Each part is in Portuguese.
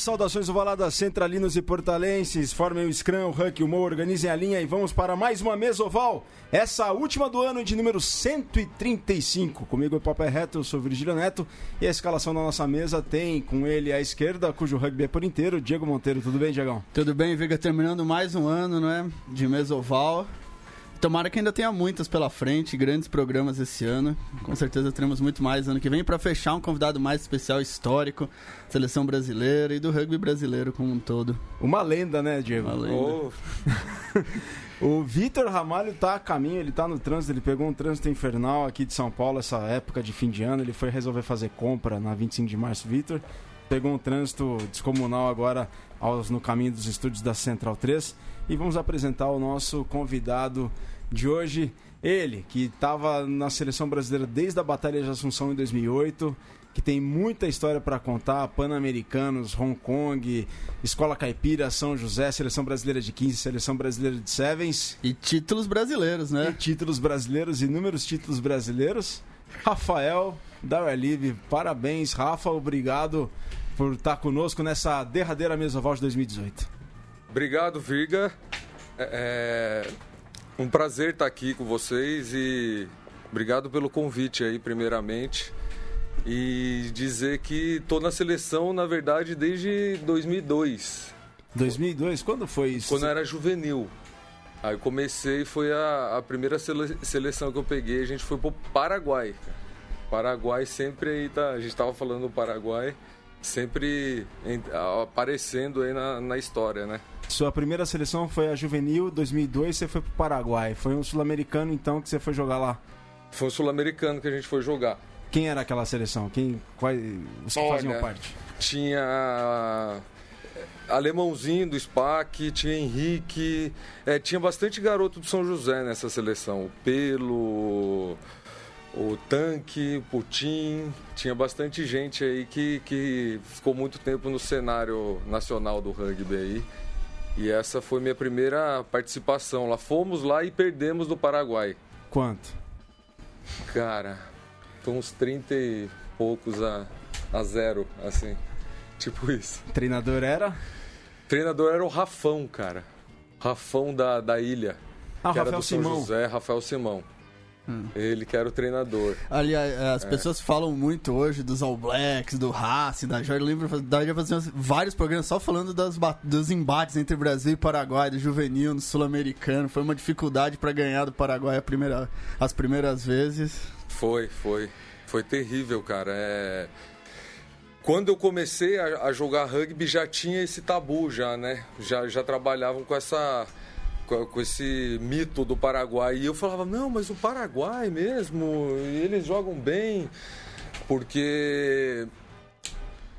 saudações ovaladas centralinos e portalenses. Formem o Scrum, o Huck, o Mo, organizem a linha e vamos para mais uma mesa oval. Essa última do ano de número 135. Comigo é o Papai Reto, eu sou Virgílio Neto. E a escalação da nossa mesa tem com ele à esquerda, cujo rugby é por inteiro, Diego Monteiro. Tudo bem, Diegão? Tudo bem, Viga. Terminando mais um ano, né? De mesa oval. Tomara que ainda tenha muitas pela frente, grandes programas esse ano. Com certeza teremos muito mais ano que vem para fechar um convidado mais especial, histórico, seleção brasileira e do rugby brasileiro como um todo. Uma lenda, né, Diego? Uma lenda. Oh. o Vitor Ramalho tá a caminho, ele tá no trânsito, ele pegou um trânsito infernal aqui de São Paulo essa época de fim de ano, ele foi resolver fazer compra na 25 de março, Vitor. Pegou um trânsito descomunal agora aos, no caminho dos estúdios da Central 3 e vamos apresentar o nosso convidado de hoje. Ele, que estava na seleção brasileira desde a Batalha de Assunção em 2008, que tem muita história para contar: Pan-Americanos, Hong Kong, Escola Caipira, São José, Seleção Brasileira de 15, Seleção Brasileira de Sevens. E títulos brasileiros, né? E títulos brasileiros, inúmeros títulos brasileiros. Rafael da Live, parabéns, Rafa, obrigado por estar conosco nessa derradeira mesa oval de 2018. Obrigado, Virga. É, é um prazer estar aqui com vocês e obrigado pelo convite aí, primeiramente. E dizer que estou na seleção, na verdade, desde 2002. 2002? Quando foi isso? Quando eu era juvenil. Aí comecei, foi a, a primeira sele, seleção que eu peguei, a gente foi pro Paraguai. Paraguai sempre aí tá, a gente estava falando do Paraguai, sempre aparecendo aí na, na história, né? Sua primeira seleção foi a Juvenil, 2002, você foi pro Paraguai. Foi um sul-americano então que você foi jogar lá? Foi um sul-americano que a gente foi jogar. Quem era aquela seleção? Quem, quais, os que Olha, faziam parte? Tinha alemãozinho do SPAC, tinha Henrique, é, tinha bastante garoto do São José nessa seleção. O Pelo, o Tanque, o Putin, tinha bastante gente aí que, que ficou muito tempo no cenário nacional do rugby aí. E essa foi minha primeira participação lá. Fomos lá e perdemos do Paraguai. Quanto? Cara, foi uns 30 e poucos a, a zero, assim. Tipo isso. Treinador era? Treinador era o Rafão, cara. Rafão da, da ilha. Ah, que Rafael era do São Simão. José, Rafael Simão. Hum. Ele que era o treinador. Aliás, as é. pessoas falam muito hoje dos All Blacks, do Racing, da Jorge. Lembro da fazer vários programas só falando das, dos embates entre Brasil e Paraguai, do juvenil, no sul-americano. Foi uma dificuldade para ganhar do Paraguai primeira, as primeiras vezes. Foi, foi. Foi terrível, cara. É... Quando eu comecei a, a jogar rugby já tinha esse tabu já, né? Já, já trabalhavam com essa com esse mito do Paraguai. E eu falava, não, mas o Paraguai mesmo, eles jogam bem. Porque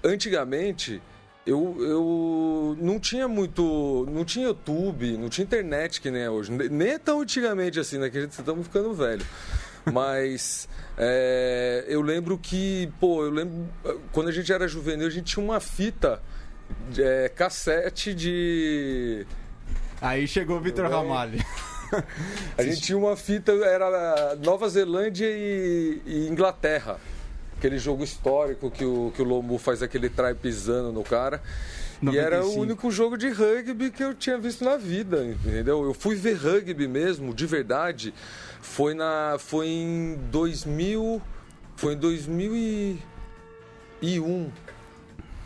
antigamente eu, eu não tinha muito. Não tinha YouTube, não tinha internet que nem é hoje. Nem é tão antigamente assim, né? Que a gente estamos ficando velho. Mas é, eu lembro que, pô, eu lembro. Quando a gente era juvenil, a gente tinha uma fita é, cassete de Aí chegou o Vitor Ramalho. A gente tinha uma fita, era Nova Zelândia e, e, Inglaterra. Aquele jogo histórico que o, que o Lomu faz aquele try pisando no cara. 95. E era o único jogo de rugby que eu tinha visto na vida, entendeu? Eu fui ver rugby mesmo, de verdade. Foi na foi em 2000, foi em 2001.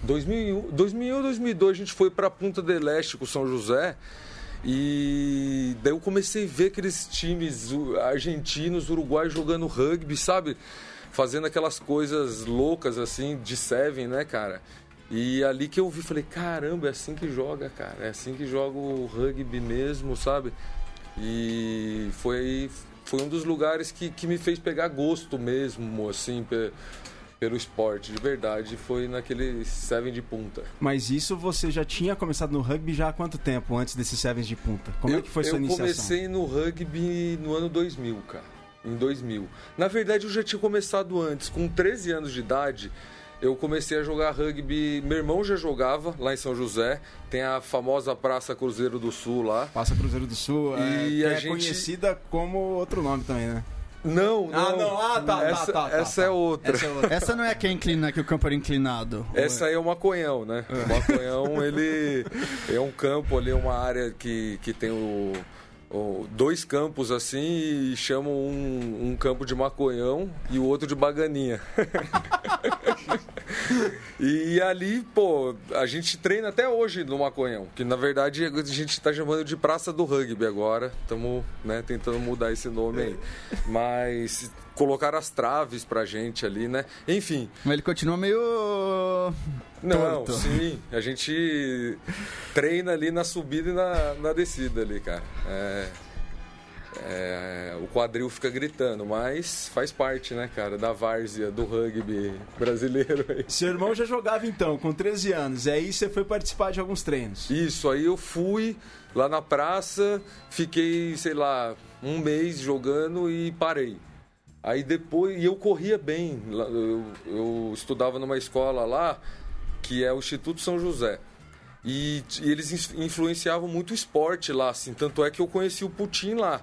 2001, 2001 2002 a gente foi para Punta del Este com São José e daí eu comecei a ver aqueles times argentinos, uruguaios jogando rugby, sabe? Fazendo aquelas coisas loucas assim de Seven, né, cara? E ali que eu vi, falei, caramba, é assim que joga, cara. É assim que joga o rugby mesmo, sabe? E foi, foi um dos lugares que, que me fez pegar gosto mesmo, assim, pelo esporte, de verdade, foi naquele Seven de punta. Mas isso você já tinha começado no rugby já há quanto tempo antes desse Seven de punta? Como eu, é que foi sua iniciação? Eu comecei no rugby no ano 2000, cara. Em 2000. Na verdade, eu já tinha começado antes. Com 13 anos de idade, eu comecei a jogar rugby. Meu irmão já jogava lá em São José. Tem a famosa Praça Cruzeiro do Sul lá. Praça Cruzeiro do Sul, e é, a é gente... conhecida como outro nome também, né? Não, não. Ah, não. Ah, tá, tá, essa, tá, tá, essa tá. é outra. Essa é outra. Essa não é a que é inclina, que o campo era inclinado. Essa aí é o Maconhão, né? O Maconhão, ele é um campo ali, uma área que, que tem o- dois campos assim e chamam um, um campo de Maconhão e o outro de Baganinha. e ali, pô, a gente treina até hoje no Maconhão, que na verdade a gente tá chamando de Praça do Rugby agora. Estamos né, tentando mudar esse nome aí. Mas colocaram as traves pra gente ali, né? Enfim, Mas ele continua meio. Não, torto. sim. A gente treina ali na subida e na, na descida ali, cara. É, é, o quadril fica gritando, mas faz parte, né, cara, da várzea do rugby brasileiro aí. Seu irmão já jogava então, com 13 anos. E aí você foi participar de alguns treinos. Isso, aí eu fui lá na praça, fiquei, sei lá, um mês jogando e parei. Aí depois, e eu corria bem, eu, eu estudava numa escola lá, que é o Instituto São José. E, e eles influenciavam muito o esporte lá, assim, tanto é que eu conheci o Putin lá.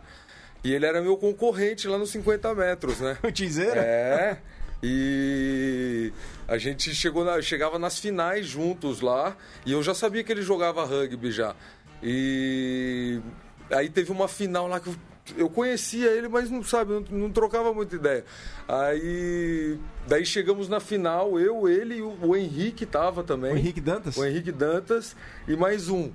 E ele era meu concorrente lá nos 50 metros, né? O Tizeira? É. E a gente chegou na- chegava nas finais juntos lá e eu já sabia que ele jogava rugby já. E aí teve uma final lá que eu, eu conhecia ele, mas não sabe, não, não trocava muita ideia. Aí daí chegamos na final, eu, ele e o, o Henrique tava também. O Henrique Dantas? O Henrique Dantas e mais um.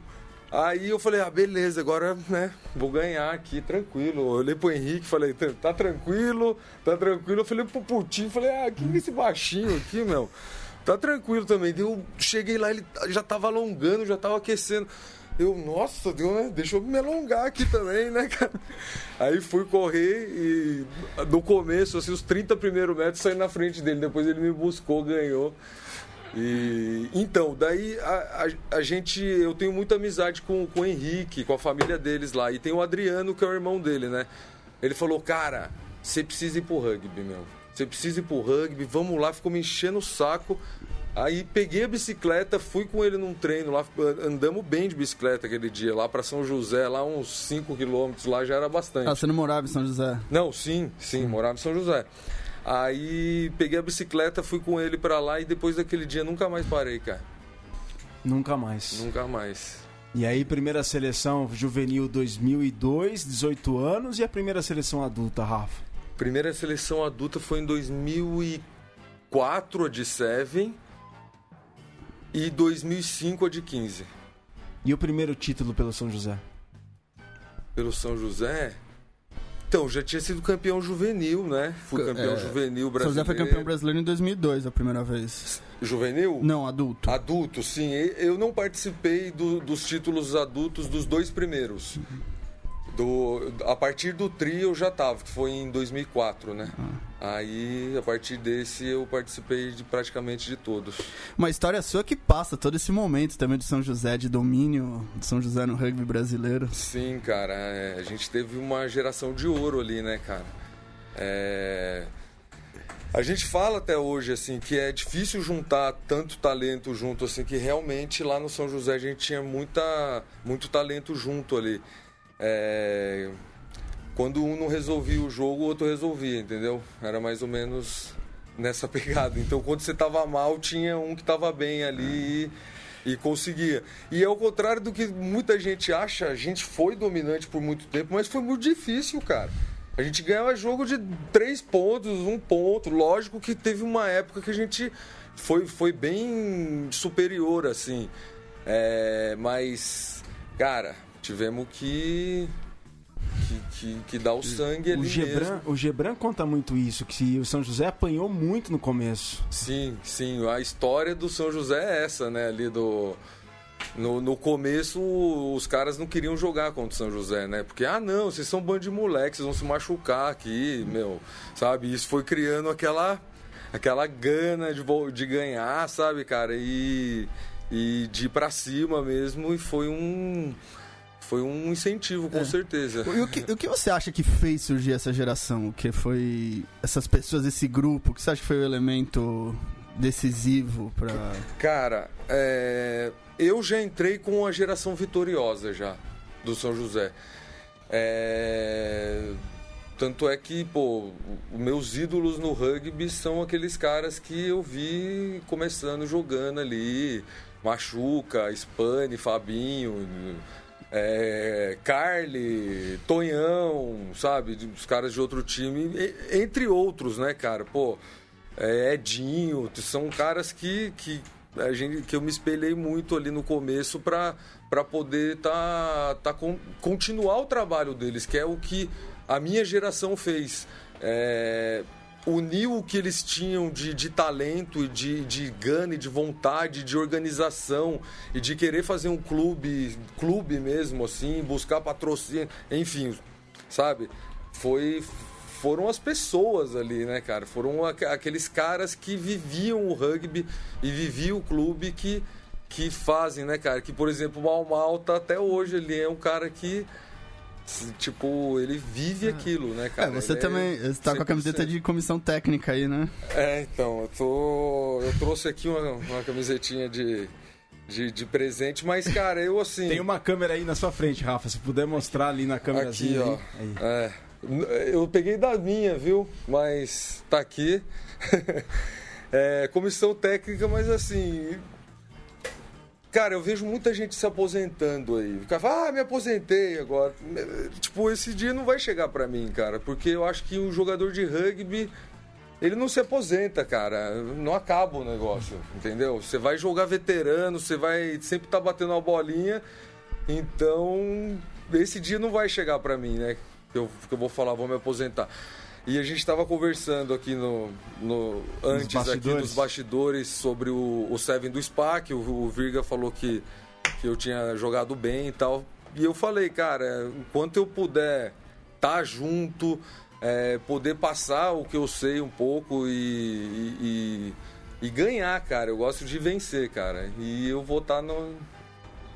Aí eu falei, ah, beleza, agora, né, vou ganhar aqui, tranquilo. Eu olhei pro Henrique, falei, tá tá tranquilo, tá tranquilo. Eu falei pro Putinho, falei, ah, quem é esse baixinho aqui, meu? Tá tranquilo também. Eu cheguei lá, ele já tava alongando, já tava aquecendo. Eu, nossa, deu, né? Deixa eu me alongar aqui também, né, cara? Aí fui correr e no começo, assim, os 30 primeiros metros saí na frente dele. Depois ele me buscou, ganhou. E então, daí a, a, a gente, eu tenho muita amizade com, com o Henrique, com a família deles lá. E tem o Adriano, que é o irmão dele, né? Ele falou, cara, você precisa ir pro rugby, meu. Você precisa ir pro rugby, vamos lá, ficou me enchendo o saco. Aí peguei a bicicleta, fui com ele num treino lá, andamos bem de bicicleta aquele dia, lá para São José, lá uns 5 quilômetros, lá já era bastante. Ah, você não morava em São José? Não, sim, sim, morava em São José. Aí peguei a bicicleta, fui com ele pra lá e depois daquele dia nunca mais parei, cara. Nunca mais. Nunca mais. E aí, primeira seleção juvenil 2002, 18 anos. E a primeira seleção adulta, Rafa? Primeira seleção adulta foi em 2004, a de Seven, e 2005, a de 15. E o primeiro título pelo São José? Pelo São José. Então, já tinha sido campeão juvenil, né? Fui campeão É, juvenil São brasileiro. José foi campeão brasileiro em 2002, a primeira vez. Juvenil? Não, adulto. Adulto, sim. Eu não participei do- dos títulos adultos dos dois primeiros. Do, a partir do tri eu já tava, que foi em 2004, né? Aí, a partir desse, eu participei de praticamente de todos. Uma história sua que passa todo esse momento também de São José, de domínio de São José no rugby brasileiro. Sim, cara, é, a gente teve uma geração de ouro ali, né, cara? É, A gente fala até hoje, assim, que é difícil juntar tanto talento junto, assim, que realmente lá no São José a gente tinha muita, muito talento junto ali. É, Quando um não resolvia o jogo, o outro resolvia, entendeu? Era mais ou menos nessa pegada. Então, quando você tava mal, tinha um que tava bem ali e, e conseguia. E ao contrário do que muita gente acha, a gente foi dominante por muito tempo, mas foi muito difícil, cara. A gente ganhava jogo de três pontos, um ponto. Lógico que teve uma época que a gente foi, foi bem superior, assim. É, mas, cara, tivemos que, que, que, que dar o sangue ali O Gebran, mesmo. o Gebran conta muito isso, que o São José apanhou muito no começo. Sim, sim. A história do São José é essa, né? Ali do. No, no começo, os caras não queriam jogar contra o São José, né? Porque, ah, não, vocês são um bando de moleques, vocês vão se machucar aqui, meu. Sabe? Isso foi criando aquela, aquela gana de, de ganhar, sabe, cara? E, e de ir pra cima mesmo. E foi um. Foi um incentivo, com certeza. E o que, o que você acha que fez surgir essa geração? O que foi essas pessoas, esse grupo? O que você acha que foi o elemento decisivo pra. Cara, é, eu já entrei com a geração vitoriosa já do São José. É, tanto é que, pô, os meus ídolos no rugby são aqueles caras que eu vi começando jogando ali. Machuca, Spani, Fabinho, é, Carly, Tonhão, sabe? Os caras de outro time, entre outros, né, cara? Pô, é, Edinho, são caras que, que, a gente, que eu me espelhei muito ali no começo para poder tá, tá continuar o trabalho deles, que é o que a minha geração fez. É, uniu o que eles tinham de, de talento de, de gana de vontade, de organização e de querer fazer um clube, clube mesmo, assim, buscar patrocínio, enfim, sabe? Foi, foram as pessoas ali, né, cara? Foram aqueles caras que viviam o rugby e viviam o clube que, que fazem, né, cara? Que, por exemplo, o Mal Malta até hoje ele é um cara que tipo, ele vive aquilo, né, cara? É, você ele também é está com a camiseta de comissão técnica aí, né? É, então, eu tô. Eu trouxe aqui uma, uma camisetinha de, de, de, presente, mas, cara, eu assim. Tem uma câmera aí na sua frente, Rafa. Se puder mostrar ali na câmera Aqui, ó. Aí. É. Eu peguei da minha, viu? Mas tá aqui. é, comissão técnica, mas assim, Cara, eu vejo muita gente se aposentando aí. O fala, ah, me aposentei agora. Tipo, esse dia não vai chegar para mim, cara, porque eu acho que um jogador de rugby, ele não se aposenta, cara. Não acaba o negócio, entendeu? Você vai jogar veterano, você vai sempre estar tá batendo a bolinha. Então, esse dia não vai chegar para mim, né? Eu, eu vou falar, vou me aposentar. E a gente estava conversando aqui no, no antes aqui dos bastidores sobre o, o Seven do Spa, que o, o Virga falou que, que eu tinha jogado bem e tal. E eu falei, cara, enquanto eu puder estar tá junto, é, poder passar o que eu sei um pouco e, e, e, ganhar, cara. Eu gosto de vencer, cara. E eu vou estar tá no,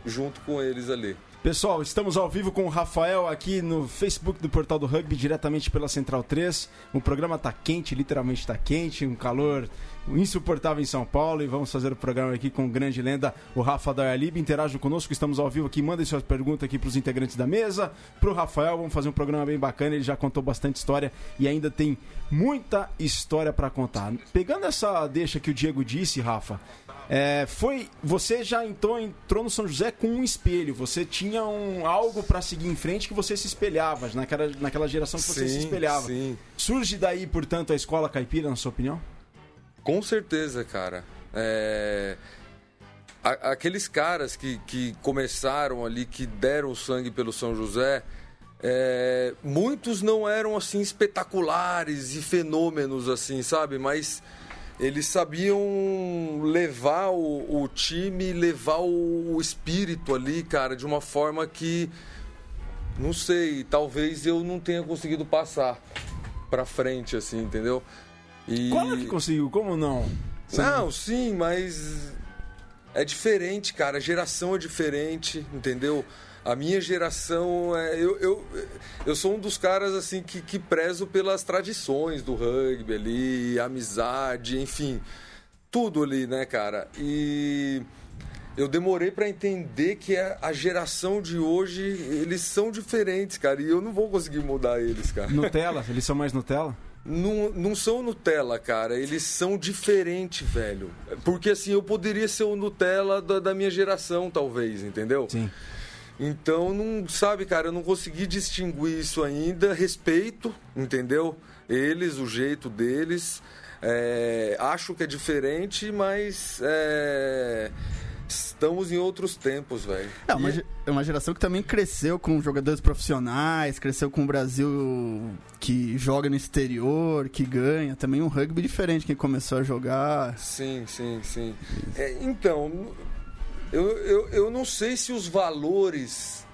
junto com eles ali. Pessoal, estamos ao vivo com o Rafael aqui no Facebook do Portal do Rugby, diretamente pela Central 3. O programa está quente, literalmente está quente, um calor insuportável em São Paulo. E vamos fazer o programa aqui com grande lenda, o Rafa Dayalib. Interage conosco, estamos ao vivo aqui. Mandem suas perguntas aqui para os integrantes da mesa. Para o Rafael, vamos fazer um programa bem bacana. Ele já contou bastante história e ainda tem muita história para contar. Pegando essa deixa que o Diego disse, Rafa, é, foi você já entrou, entrou no São José com um espelho. Você tinha um algo para seguir em frente que você se espelhava naquela, naquela geração que você sim, se espelhava. Sim. Surge daí, portanto, a escola caipira, na sua opinião? Com certeza, cara. É... Aqueles caras que, que começaram ali, que deram sangue pelo São José, é... muitos não eram assim espetaculares e fenômenos assim, sabe? Mas eles sabiam levar o, o time, levar o, o, espírito ali, cara, de uma forma que, não sei, talvez eu não tenha conseguido passar pra frente, assim, entendeu? E... Como é que conseguiu? Como não? Você não, não, sim, mas é diferente, cara. A geração é diferente, entendeu? A minha geração, é, eu, eu, eu sou um dos caras assim que, que prezo pelas tradições do rugby ali, amizade, enfim, tudo ali, né, cara? E eu demorei para entender que a, a, geração de hoje, eles são diferentes, cara, e eu não vou conseguir mudar eles, cara. Nutella? Eles são mais Nutella? Não, não são Nutella, cara. Eles são diferentes, velho. Porque assim, eu poderia ser o Nutella da, da minha geração, talvez, entendeu? Sim. Então, não sabe, cara, eu não consegui distinguir isso ainda. Respeito, entendeu? Eles, o jeito deles. É, acho que é diferente, mas é, estamos em outros tempos, velho. É uma, é uma geração que também cresceu com jogadores profissionais, cresceu com o Brasil que joga no exterior, que ganha. Também um rugby diferente quem começou a jogar. Sim, sim, sim. É, então, eu, eu, eu não sei se os valores,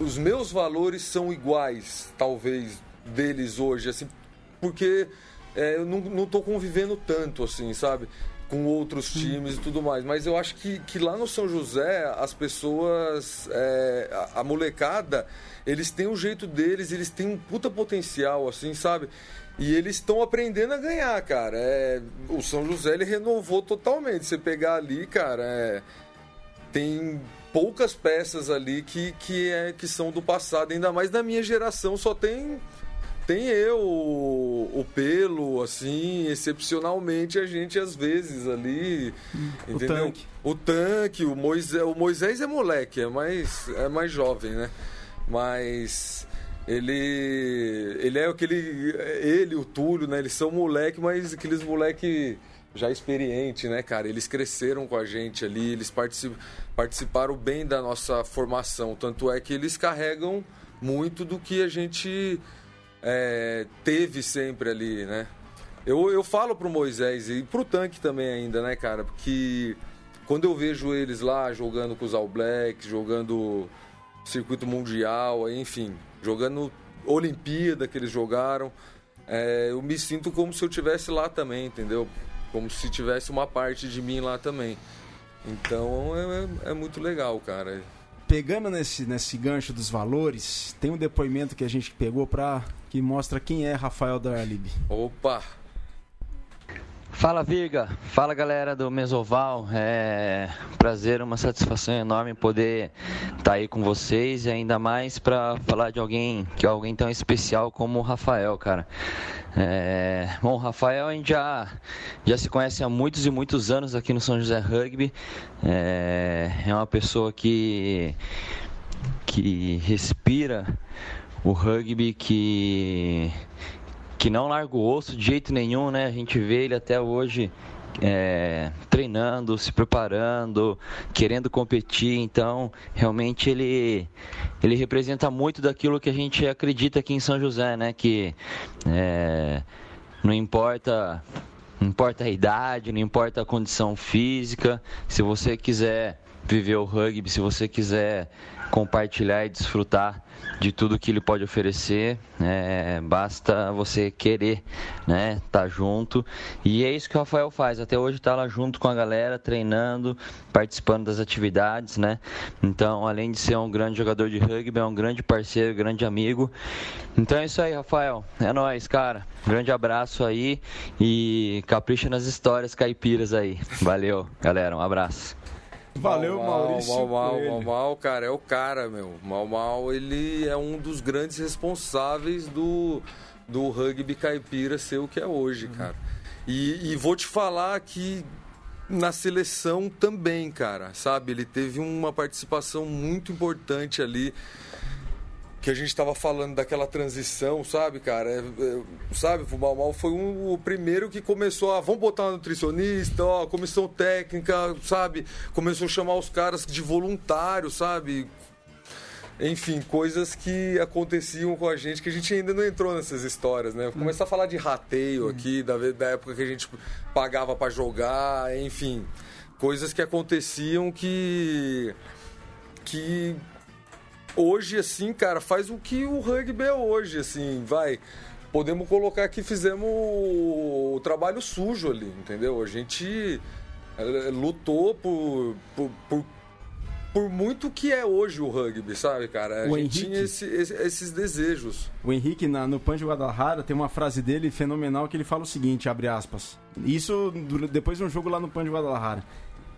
os meus valores são iguais, talvez, deles hoje, assim, porque é, eu não estou convivendo tanto, assim, sabe? Com outros times e tudo mais. Mas eu acho que, que lá no São José, as pessoas, é, a, a molecada, eles têm o jeito deles, eles têm um puta potencial, assim, sabe? E eles estão aprendendo a ganhar, cara. É, o São José ele renovou totalmente. Você pegar ali, cara, é, tem poucas peças ali que, que, é, que são do passado, ainda mais da minha geração, só tem tem eu, o Pelo, assim, excepcionalmente a gente às vezes ali, o entendeu? Tanque. O tanque, o Moisés, o Moisés é moleque, é mais, é mais jovem, né? Mas ele ele é aquele ele o Túlio né eles são moleque mas aqueles moleque já experiente né cara eles cresceram com a gente ali eles particip, participaram bem da nossa formação tanto é que eles carregam muito do que a gente é, teve sempre ali né eu, eu falo pro Moisés e pro Tanque também ainda né cara porque quando eu vejo eles lá jogando com os All Blacks jogando circuito mundial enfim jogando Olimpíada que eles jogaram, é, eu me sinto como se eu tivesse lá também, entendeu? Como se tivesse uma parte de mim lá também. Então é, é muito legal, cara. Pegando nesse, nesse gancho dos valores, tem um depoimento que a gente pegou para que mostra quem é Rafael Darlib. Opa! Fala Virga, fala galera do Mesoval, é um prazer, uma satisfação enorme poder estar tá aí com vocês e ainda mais para falar de alguém que é alguém tão especial como o Rafael, cara. É... Bom, o Rafael a gente já, já se conhece há muitos e muitos anos aqui no São José Rugby, é, é uma pessoa que, que respira o rugby, que que não larga o osso de jeito nenhum, né? A gente vê ele até hoje é, treinando, se preparando, querendo competir. Então, realmente ele ele representa muito daquilo que a gente acredita aqui em São José, né? Que é, não importa não importa a idade, não importa a condição física. Se você quiser viver o rugby, se você quiser compartilhar e desfrutar de tudo que ele pode oferecer, é, basta você querer, né, tá junto. E é isso que o Rafael faz. Até hoje tá lá junto com a galera, treinando, participando das atividades, né? Então, além de ser um grande jogador de rugby, é um grande parceiro, grande amigo. Então é isso aí, Rafael. É nóis, cara. Grande abraço aí e capricha nas histórias caipiras aí. Valeu, galera. Um abraço. Valeu, mal, Maurício. Mal, mal, mal, mal, cara, é o cara, meu. Mal, mal, ele é um dos grandes responsáveis do, do rugby caipira ser o que é hoje, uhum. cara. E, e vou te falar que na seleção também, cara, sabe? Ele teve uma participação muito importante ali que a gente estava falando daquela transição, sabe, cara? É, é, sabe, o Mal Mal foi um, o primeiro que começou a. Vamos botar um nutricionista, ó, comissão técnica, sabe? Começou a chamar os caras de voluntário, sabe? Enfim, coisas que aconteciam com a gente que a gente ainda não entrou nessas histórias, né? Começar a falar de rateio aqui, da, da época que a gente pagava para jogar, enfim. Coisas que aconteciam que. que hoje, assim, cara, faz o que o rugby é hoje, assim, vai. Podemos colocar que fizemos o trabalho sujo ali, entendeu? A gente eh, lutou por, por, por, por muito que é hoje o rugby, sabe, cara? A o gente Henrique, tinha esse, esse, esses desejos. O Henrique, na, no Pan de Guadalajara, tem uma frase dele fenomenal que ele fala o seguinte, abre aspas. Isso depois de um jogo lá no Pan de Guadalajara.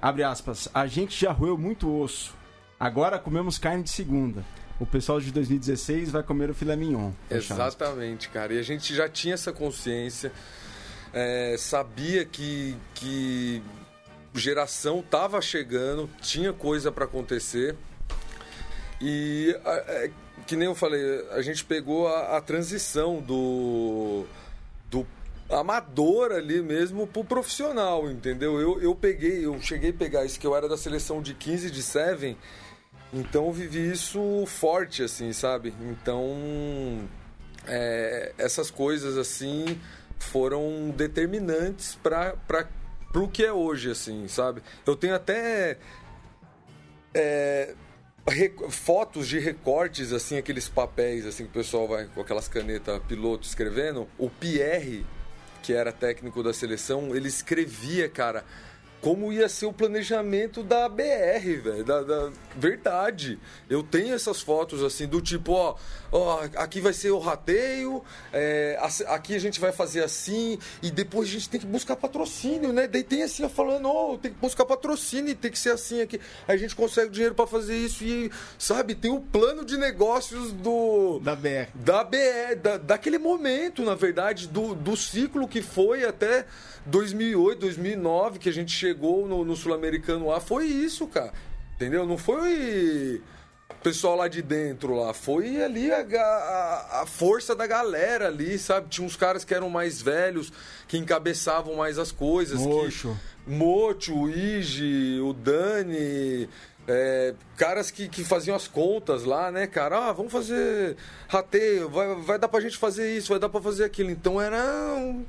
Abre aspas. A gente já roeu muito osso Agora comemos carne de segunda. O pessoal de 2016 vai comer o filé mignon. Exatamente, cara. E a gente já tinha essa consciência, é, sabia que, que geração estava chegando, tinha coisa para acontecer. E é, que nem eu falei, a gente pegou a, a transição do, do amador ali mesmo pro profissional, entendeu? Eu, eu peguei, eu cheguei a pegar isso que eu era da seleção de 15 de 7 então eu vivi isso forte, assim, sabe? Então é, essas coisas assim foram determinantes para o que é hoje, assim, sabe? Eu tenho até é, fotos de recortes, assim, aqueles papéis assim que o pessoal vai com aquelas canetas piloto escrevendo. O Pierre, que era técnico da seleção, ele escrevia, cara como ia ser o planejamento da BR, velho. Da, da, verdade. Eu tenho essas fotos assim, do tipo, ó, ó aqui vai ser o rateio, é, aqui a gente vai fazer assim, e depois a gente tem que buscar patrocínio, né? Daí tem assim, falando, ó, tem que buscar patrocínio, tem que ser assim aqui. Aí a gente consegue dinheiro para fazer isso e, sabe, tem o plano de negócios do. Da BR. Da BR, da, daquele momento, na verdade, do, do ciclo que foi até 2008, 2009, que a gente chegou no, no Sul-Americano lá, foi isso, cara. Entendeu? Não foi pessoal lá de dentro lá. Foi ali a, a, a, força da galera ali, sabe? Tinha uns caras que eram mais velhos, que encabeçavam mais as coisas. Mocho. Que, Mocho, o Ige, o Dani. É, caras que, que faziam as contas lá, né, cara? Ah, vamos fazer rateio, vai, vai dar pra gente fazer isso, vai dar pra fazer aquilo. Então era um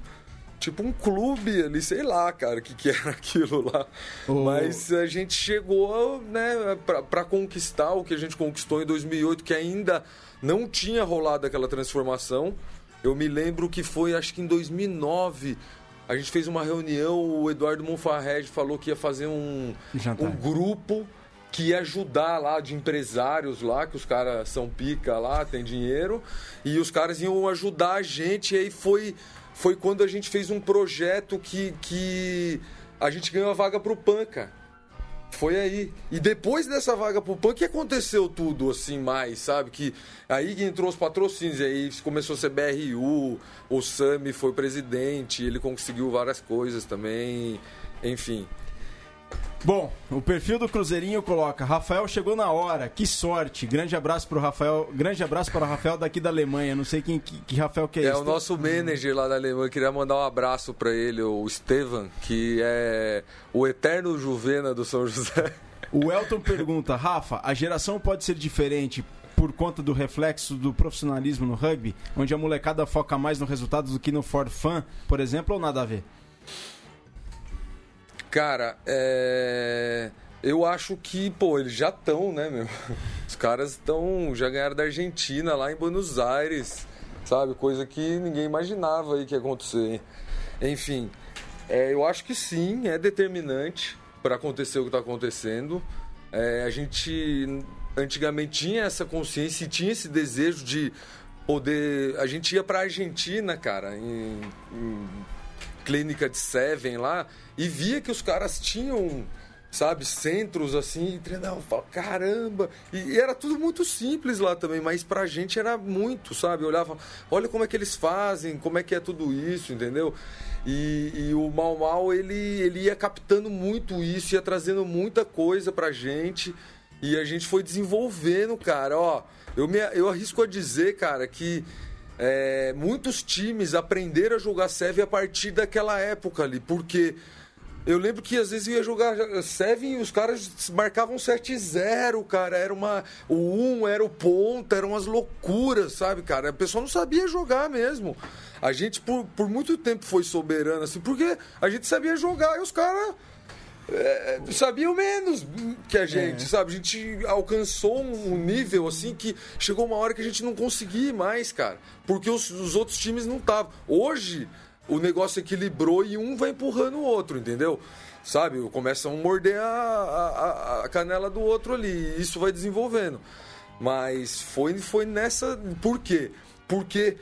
tipo um clube ali, sei lá, cara, o que, que era aquilo lá. Oh. Mas a gente chegou, né, para conquistar o que a gente conquistou em 2008, que ainda não tinha rolado aquela transformação. Eu me lembro que foi, acho que em 2009, a gente fez uma reunião, o Eduardo Monfarred falou que ia fazer um, um grupo que ia ajudar lá de empresários lá, que os caras são pica lá, tem dinheiro, e os caras iam ajudar a gente, e aí foi foi quando a gente fez um projeto que, que a gente ganhou a vaga pro PAN, cara. Foi aí. E depois dessa vaga pro PAN que aconteceu tudo assim mais, sabe? Que aí entrou os patrocínios, aí começou a ser BRU, o Sami foi presidente, ele conseguiu várias coisas também, enfim. Bom, o perfil do Cruzeirinho coloca: Rafael chegou na hora, que sorte. Grande abraço pro Rafael, grande abraço para o Rafael daqui da Alemanha. Não sei quem que, que Rafael que é, é esse. É o nosso manager lá da Alemanha. Queria mandar um abraço para ele, o Estevan, que é o eterno Juvena do São José. O Elton pergunta: Rafa, a geração pode ser diferente por conta do reflexo do profissionalismo no rugby, onde a molecada foca mais no resultado do que no for fun, por exemplo, ou nada a ver? Cara, é... eu acho que, pô, eles já estão, né, meu? Os caras estão, já ganharam da Argentina lá em Buenos Aires, sabe? Coisa que ninguém imaginava aí que ia acontecer. Enfim, é, eu acho que sim, é determinante para acontecer o que está acontecendo. É, a gente antigamente tinha essa consciência e tinha esse desejo de poder. A gente ia para a Argentina, cara, em, em clínica de Seven lá e via que os caras tinham, sabe, centros assim, e treinavam, falava, caramba! E, e, era tudo muito simples lá também, mas pra gente era muito, sabe? Eu olhava, olha como é que eles fazem, como é que é tudo isso, entendeu? E, e o Mal Mal, ele, ele ia captando muito isso, ia trazendo muita coisa pra gente, e a gente foi desenvolvendo, cara, ó. Eu, me, eu arrisco a dizer, cara, que é, muitos times aprenderam a jogar Seven a partir daquela época ali, porque eu lembro que às vezes eu ia jogar Seven e os caras marcavam 7-0, cara. Era uma. O 1 era o ponto, eram umas loucuras, sabe, cara? A pessoa não sabia jogar mesmo. A gente, por, por muito tempo, foi soberano, assim, porque a gente sabia jogar e os caras. É, sabiam menos que a gente, é. sabe? A gente alcançou um nível assim que chegou uma hora que a gente não conseguia mais, cara. Porque os, os outros times não estavam. Hoje, o negócio equilibrou e um vai empurrando o outro, entendeu? Sabe? Começam a morder a, a, a canela do outro ali. E isso vai desenvolvendo. Mas foi, foi nessa. Por quê? Porque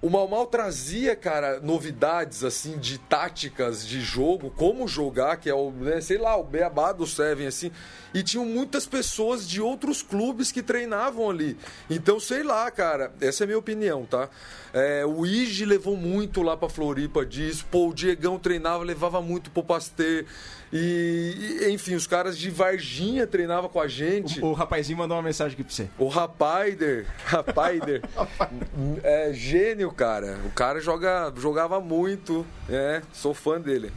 o Mal Mal trazia, cara, novidades assim de táticas de jogo, como jogar, que é o, né, sei lá, o beabá do Seven, assim. E tinham muitas pessoas de outros clubes que treinavam ali. Então, sei lá, cara, essa é a minha opinião, tá? É, o Ige levou muito lá pra Floripa disso. Pô, o Diegão treinava, levava muito pro Pasteur. E, enfim, os caras de Varginha treinavam com a gente. O, o rapazinho mandou uma mensagem aqui pra você. O Rapaider, Rapaider, é gênio, cara. O cara joga, jogava muito, é, sou fã dele.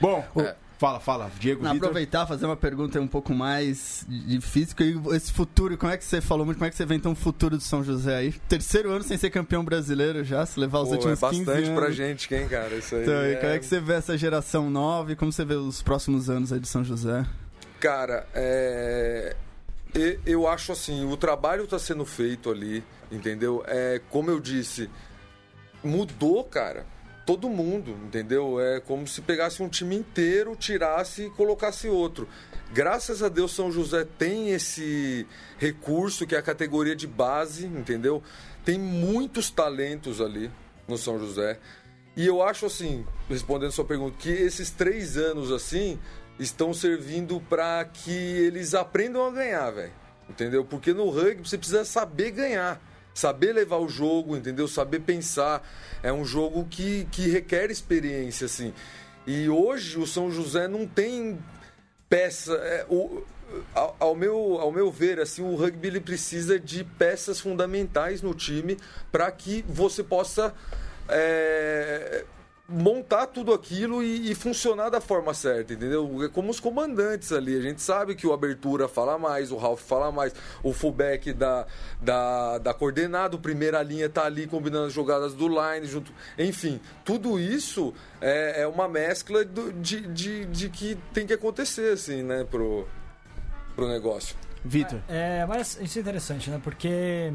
Bom, é. Fala, fala, Diego Não, Aproveitar, fazer uma pergunta um pouco mais difícil. Esse futuro, como é que você falou muito, como é que você vê então o futuro do São José aí? Terceiro ano sem ser campeão brasileiro já, se levar os Pô, últimos é 15 anos. bastante pra gente, quem, cara? Isso aí então, é... como é que você vê essa geração nova e como você vê os próximos anos aí de São José? Cara, é... eu acho assim, o trabalho está sendo feito ali, entendeu? É, como eu disse, mudou, cara todo mundo, entendeu? É como se pegasse um time inteiro, tirasse e colocasse outro. Graças a Deus, São José tem esse recurso que é a categoria de base, entendeu? Tem muitos talentos ali no São José. E eu acho assim, respondendo a sua pergunta, que esses três anos assim estão servindo para que eles aprendam a ganhar, velho. Entendeu? Porque no rugby você precisa saber ganhar, saber levar o jogo, entendeu? Saber pensar. É um jogo que, que requer experiência, assim. E hoje o São José não tem peça. É, o, ao, ao, meu, ao meu ver, assim, o rugby ele precisa de peças fundamentais no time para que você possa é, montar tudo aquilo e, e, funcionar da forma certa, entendeu? É como os comandantes ali. A gente sabe que o abertura fala mais, o Ralph fala mais, o fullback da, da, da coordenada, o primeira linha tá ali combinando as jogadas do line, junto. Enfim, tudo isso é, é uma mescla do, de, de, de que tem que acontecer, assim, né, pro, pro negócio. Vitor. É, mas isso é interessante, né? Porque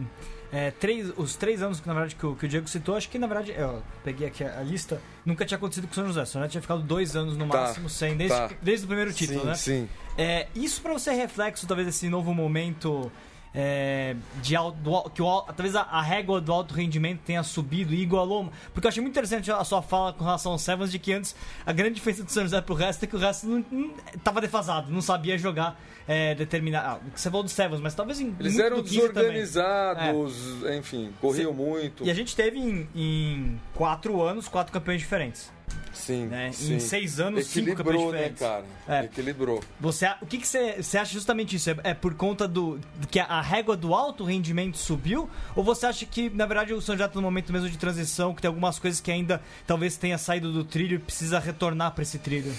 é, três, os três anos que, na verdade, que o, que o, Diego citou, acho que, na verdade, eu peguei aqui a, a, lista, nunca tinha acontecido com o São José. O São José tinha ficado dois anos no tá, máximo sem, desde, tá. desde o primeiro título, sim, né? Sim. É, isso para você é reflexo, talvez, desse novo momento é, de alto, do, que o, talvez a, a, régua do alto rendimento tenha subido e igualou. Porque eu achei muito interessante a sua fala com relação ao Sevens de que antes a grande diferença do São José pro resto é que o resto não, não tava defasado, não sabia jogar é, determinar. Ah, você falou do Sevens, mas talvez em. Eles eram desorganizados, é. enfim, corriam Sim. muito. E a gente teve em, em quatro anos quatro campeões diferentes. Sim, né? sim. Em seis anos, Equilibrou, cinco campeões né, diferentes. cara? É. Equilibrou. Você, o que, que você, você acha justamente isso? É, é por conta do que a régua do alto rendimento subiu? Ou você acha que, na verdade, o São já está no momento mesmo de transição, que tem algumas coisas que ainda talvez tenha saído do trilho e precisa retornar para esse trilho?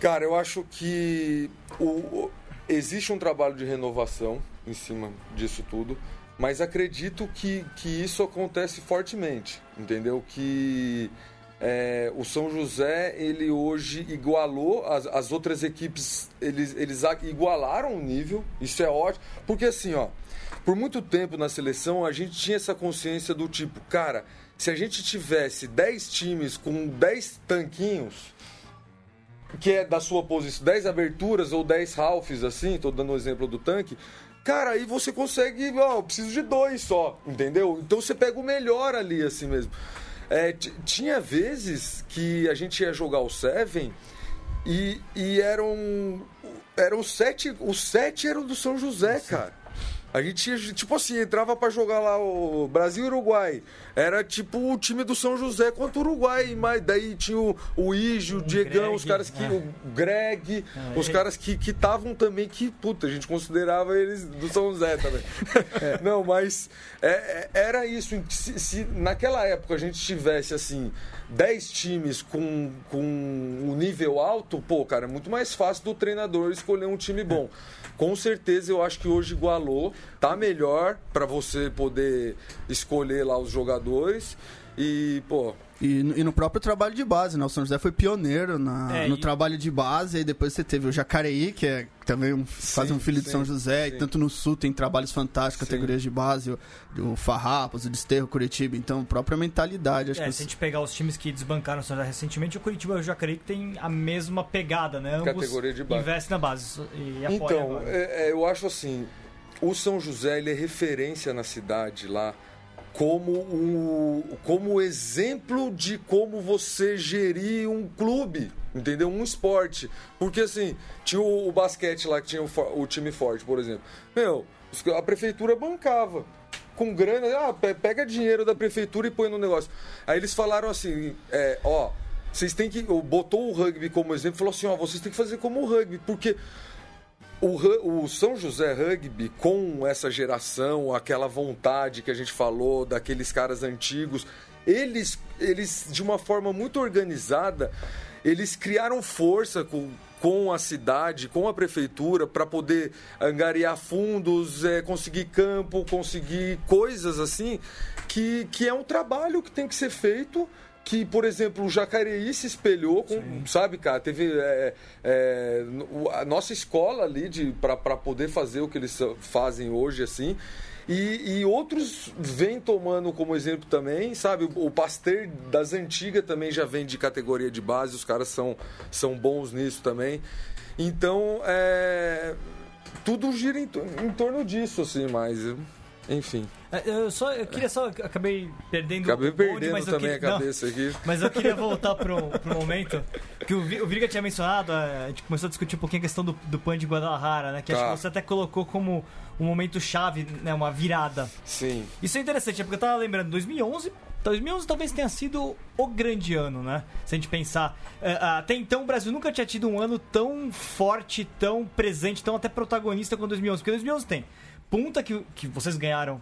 Cara, eu acho que o, existe um trabalho de renovação em cima disso tudo, mas acredito que, que isso acontece fortemente, entendeu? Que é, o São José, ele hoje igualou, as, as outras equipes, eles, eles igualaram o nível, isso é ótimo, porque assim, ó, por muito tempo na seleção a gente tinha essa consciência do tipo, cara, se a gente tivesse 10 times com 10 tanquinhos, que é da sua posição, 10 aberturas ou 10 halfs, assim, tô dando o um exemplo do tanque, cara, aí você consegue, ó, eu preciso de dois só, entendeu? Então você pega o melhor ali, assim mesmo. É, tinha vezes que a gente ia jogar o Seven e, e eram, eram sete. Os sete eram do São José, cara. A gente, tipo assim, entrava para jogar lá o Brasil e Uruguai. Era tipo o time do São José contra o Uruguai. Mas daí tinha o, o Ige, o, Diegão, Greg, os caras que. É. O Greg, ah, os é. caras que estavam também, que, puta, a gente considerava eles do São José também. é. Não, mas é, é, era isso. Se, se, naquela época a gente tivesse, assim, 10 times com, com um nível alto, pô, cara, é muito mais fácil do treinador escolher um time bom com certeza eu acho que hoje igualou, tá melhor para você poder escolher lá os jogadores. E, pô, e, e, no próprio trabalho de base, né? O São José foi pioneiro na, é, no e... trabalho de base, e depois você teve o Jacareí, que é também um, quase um filho sim, de São José, sim. e tanto no Sul tem trabalhos fantásticos, sim. categorias de base, o, o Farrapos, o Desterro, o Curitiba, então própria mentalidade. Acho é, que se a gente pegar os times que desbancaram o São José recentemente, o Curitiba e o Jacareí tem a mesma pegada, né? Ambos Categoria de base. investem na base e apoiam Então, é, é, eu acho assim, o São José ele é referência na cidade lá, como um como exemplo de como você gerir um clube, entendeu? Um esporte. Porque assim, tinha o, o basquete lá que tinha o, o, time forte, por exemplo. Meu, a prefeitura bancava. Com grana, ah, pega dinheiro da prefeitura e põe no negócio. Aí eles falaram assim: é, ó, vocês têm que. Botou o rugby como exemplo falou assim: ó, vocês têm que fazer como o rugby, porque o, o, São José Rugby, com essa geração, aquela vontade que a gente falou, daqueles caras antigos, eles, eles de uma forma muito organizada, eles criaram força com, com a cidade, com a prefeitura, para poder angariar fundos, é, conseguir campo, conseguir coisas assim, que, que é um trabalho que tem que ser feito que, por exemplo, o Jacareí se espelhou com, sabe, cara, teve é, é, a nossa escola ali para poder fazer o que eles fazem hoje, assim. E, e outros vêm tomando como exemplo também, sabe? O, Pasteur das antigas também já vem de categoria de base, os caras são, são bons nisso também. Então, é, tudo gira em, em torno disso, assim, mas. Enfim, É, Eu, só, eu queria só. Acabei perdendo acabei bonde, perdendo mas eu também queria- a não, cabeça aqui. Mas eu queria voltar pro, pro momento que o, o Virga tinha mencionado, é, a gente começou a discutir um pouquinho a questão do, do PAN de Guadalajara, né? Que acho Tá. que você até colocou como um momento chave, né? Uma virada. Sim. Isso é interessante, é porque eu tava lembrando, 2011, 2011 talvez tenha sido o grande ano, né? Se a gente pensar. É, até então o Brasil nunca tinha tido um ano tão forte, tão presente, tão até protagonista quanto 2011. Porque 2011 tem Punta, que, que vocês ganharam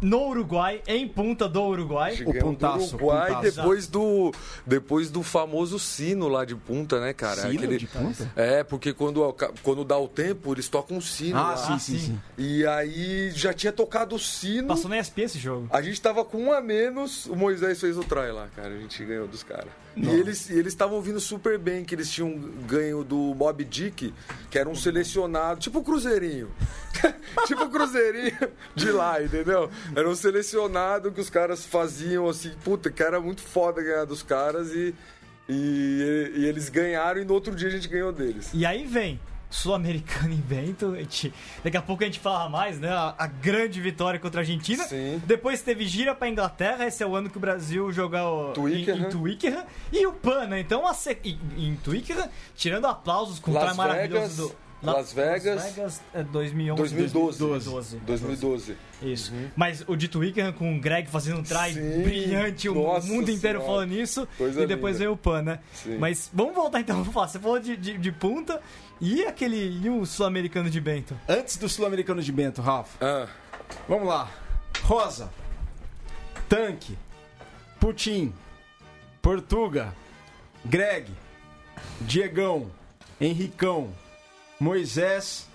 no Uruguai, em Punta do Uruguai. Chegamos Puntaço, do Uruguai Puntaço. depois do depois do famoso sino lá de punta, né, cara? Sino de punta? É, porque quando, quando dá o tempo, eles tocam um sino Ah, lá. sim, sim, sim. sim. E aí já tinha tocado o sino. Passou na ESPN esse jogo. A gente tava com um a menos, o Moisés fez o try lá, cara. A gente ganhou dos caras. E eles e eles estavam vindo super bem, que eles tinham ganho do Mob Dick, que era um selecionado, tipo o Cruzeirinho. tipo o Cruzeirinho de lá, entendeu? Era um selecionado que os caras faziam assim, puta, que era muito foda ganhar dos caras e, e, e eles ganharam e no outro dia a gente ganhou deles. E aí vem Sul-Americano Invento. gente- Daqui a pouco a gente fala mais, né? A, a grande vitória contra a Argentina. Sim. Depois teve gira pra Inglaterra. Esse é o ano que o Brasil joga o, Twickenham. em, em. E o PAN, né? Então, a em, em tirando aplausos com o Las try maravilhoso do. Las Vegas. Las Vegas é 2011. 2012. 2012. 2012. Isso. Mas o de Twickenham com o Greg fazendo um try Sim. brilhante, o Nossa mundo inteiro Senhora. falando isso. Coisa e depois linda. veio o PAN, né? Sim. Mas vamos voltar então, vamos falar. Você falou de, de, de punta e aquele. E o sul-americano de Bento? Antes do Sul-Americano de Bento, Rafa. Ah, Vamos lá. Rosa. Tanque. Putin. Portuga. Greg. Diegão. Henricão. Moisés.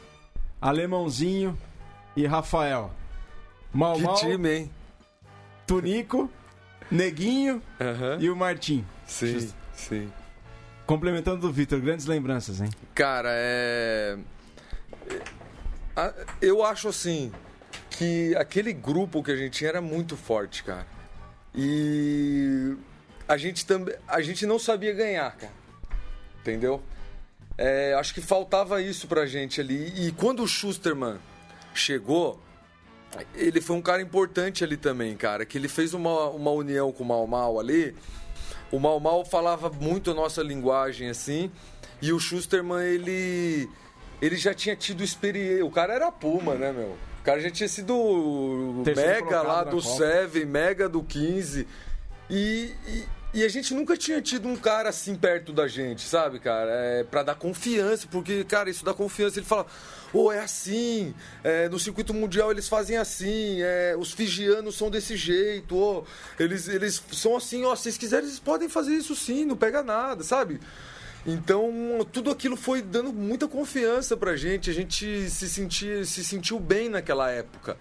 Alemãozinho. E Rafael. Mal que Mal. time, hein? Tunico. Neguinho. E o Martim. Sim, Justo. sim. Complementando do Vitor, grandes lembranças, hein? Cara, é. Eu acho assim que aquele grupo que a gente tinha era muito forte, cara. E a gente também. A gente não sabia ganhar, cara. Entendeu? É, acho que faltava isso pra gente ali. E quando o Schusterman chegou, ele foi um cara importante ali também, cara. Que ele fez uma, uma união com o Mal Mal ali. O Mal Mal falava muito a nossa linguagem, assim. E o Schusterman, ele. Ele já tinha tido experiência. O cara era Puma, né, meu? O cara já tinha sido Terceiro mega lá do Copa. Seven, mega do 15. E, e, e a gente nunca tinha tido um cara assim perto da gente, sabe, cara? É, pra dar confiança, porque, cara, isso dá confiança. Ele fala, ô, é assim, é, no circuito mundial eles fazem assim, é, os fijianos são desse jeito, ô, eles, eles são assim, ó, se vocês quiserem, vocês podem fazer isso sim, não pega nada, sabe? Então, tudo aquilo foi dando muita confiança pra gente. A gente se, sentia, se sentiu bem naquela época.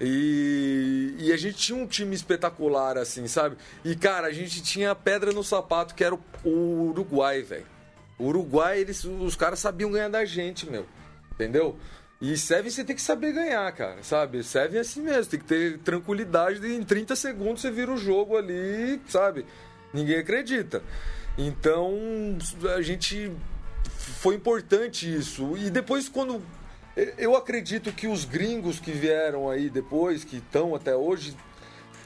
E, e a gente tinha um time espetacular, assim, sabe? E, cara, a gente tinha a pedra no sapato, que era o, o Uruguai, velho. O Uruguai, eles, os caras sabiam ganhar da gente, meu. Entendeu? E Seven você tem que saber ganhar, cara, sabe? Seven é assim mesmo, tem que ter tranquilidade de em 30 segundos você vira o jogo ali, sabe? Ninguém acredita. Então, a gente foi importante isso. E depois quando eu acredito que os gringos que vieram aí depois, que estão até hoje,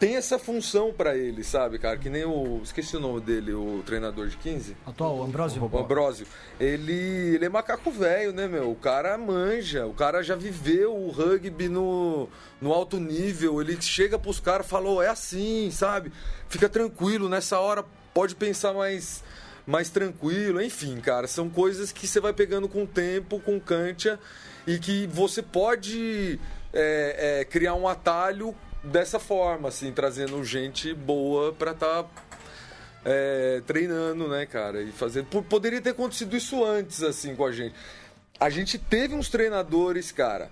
tem essa função pra eles, sabe, cara? Que nem o. Esqueci o nome dele, o treinador de 15. Atual, o Ambrosio. O Ambrosio. Ele, ele é macaco velho, né, meu? O cara manja, o cara já viveu o rugby no, no alto nível. Ele chega pros caras e fala: "Ô, é assim, sabe? Fica tranquilo, nessa hora pode pensar mais, mais tranquilo. Enfim, cara, são coisas que você vai pegando com o tempo, com cancha, e que você pode é, é, criar um atalho dessa forma, assim, trazendo gente boa pra estar é, treinando, né, cara? E fazendo. Poderia ter acontecido isso antes, assim, com a gente. A gente teve uns treinadores, cara,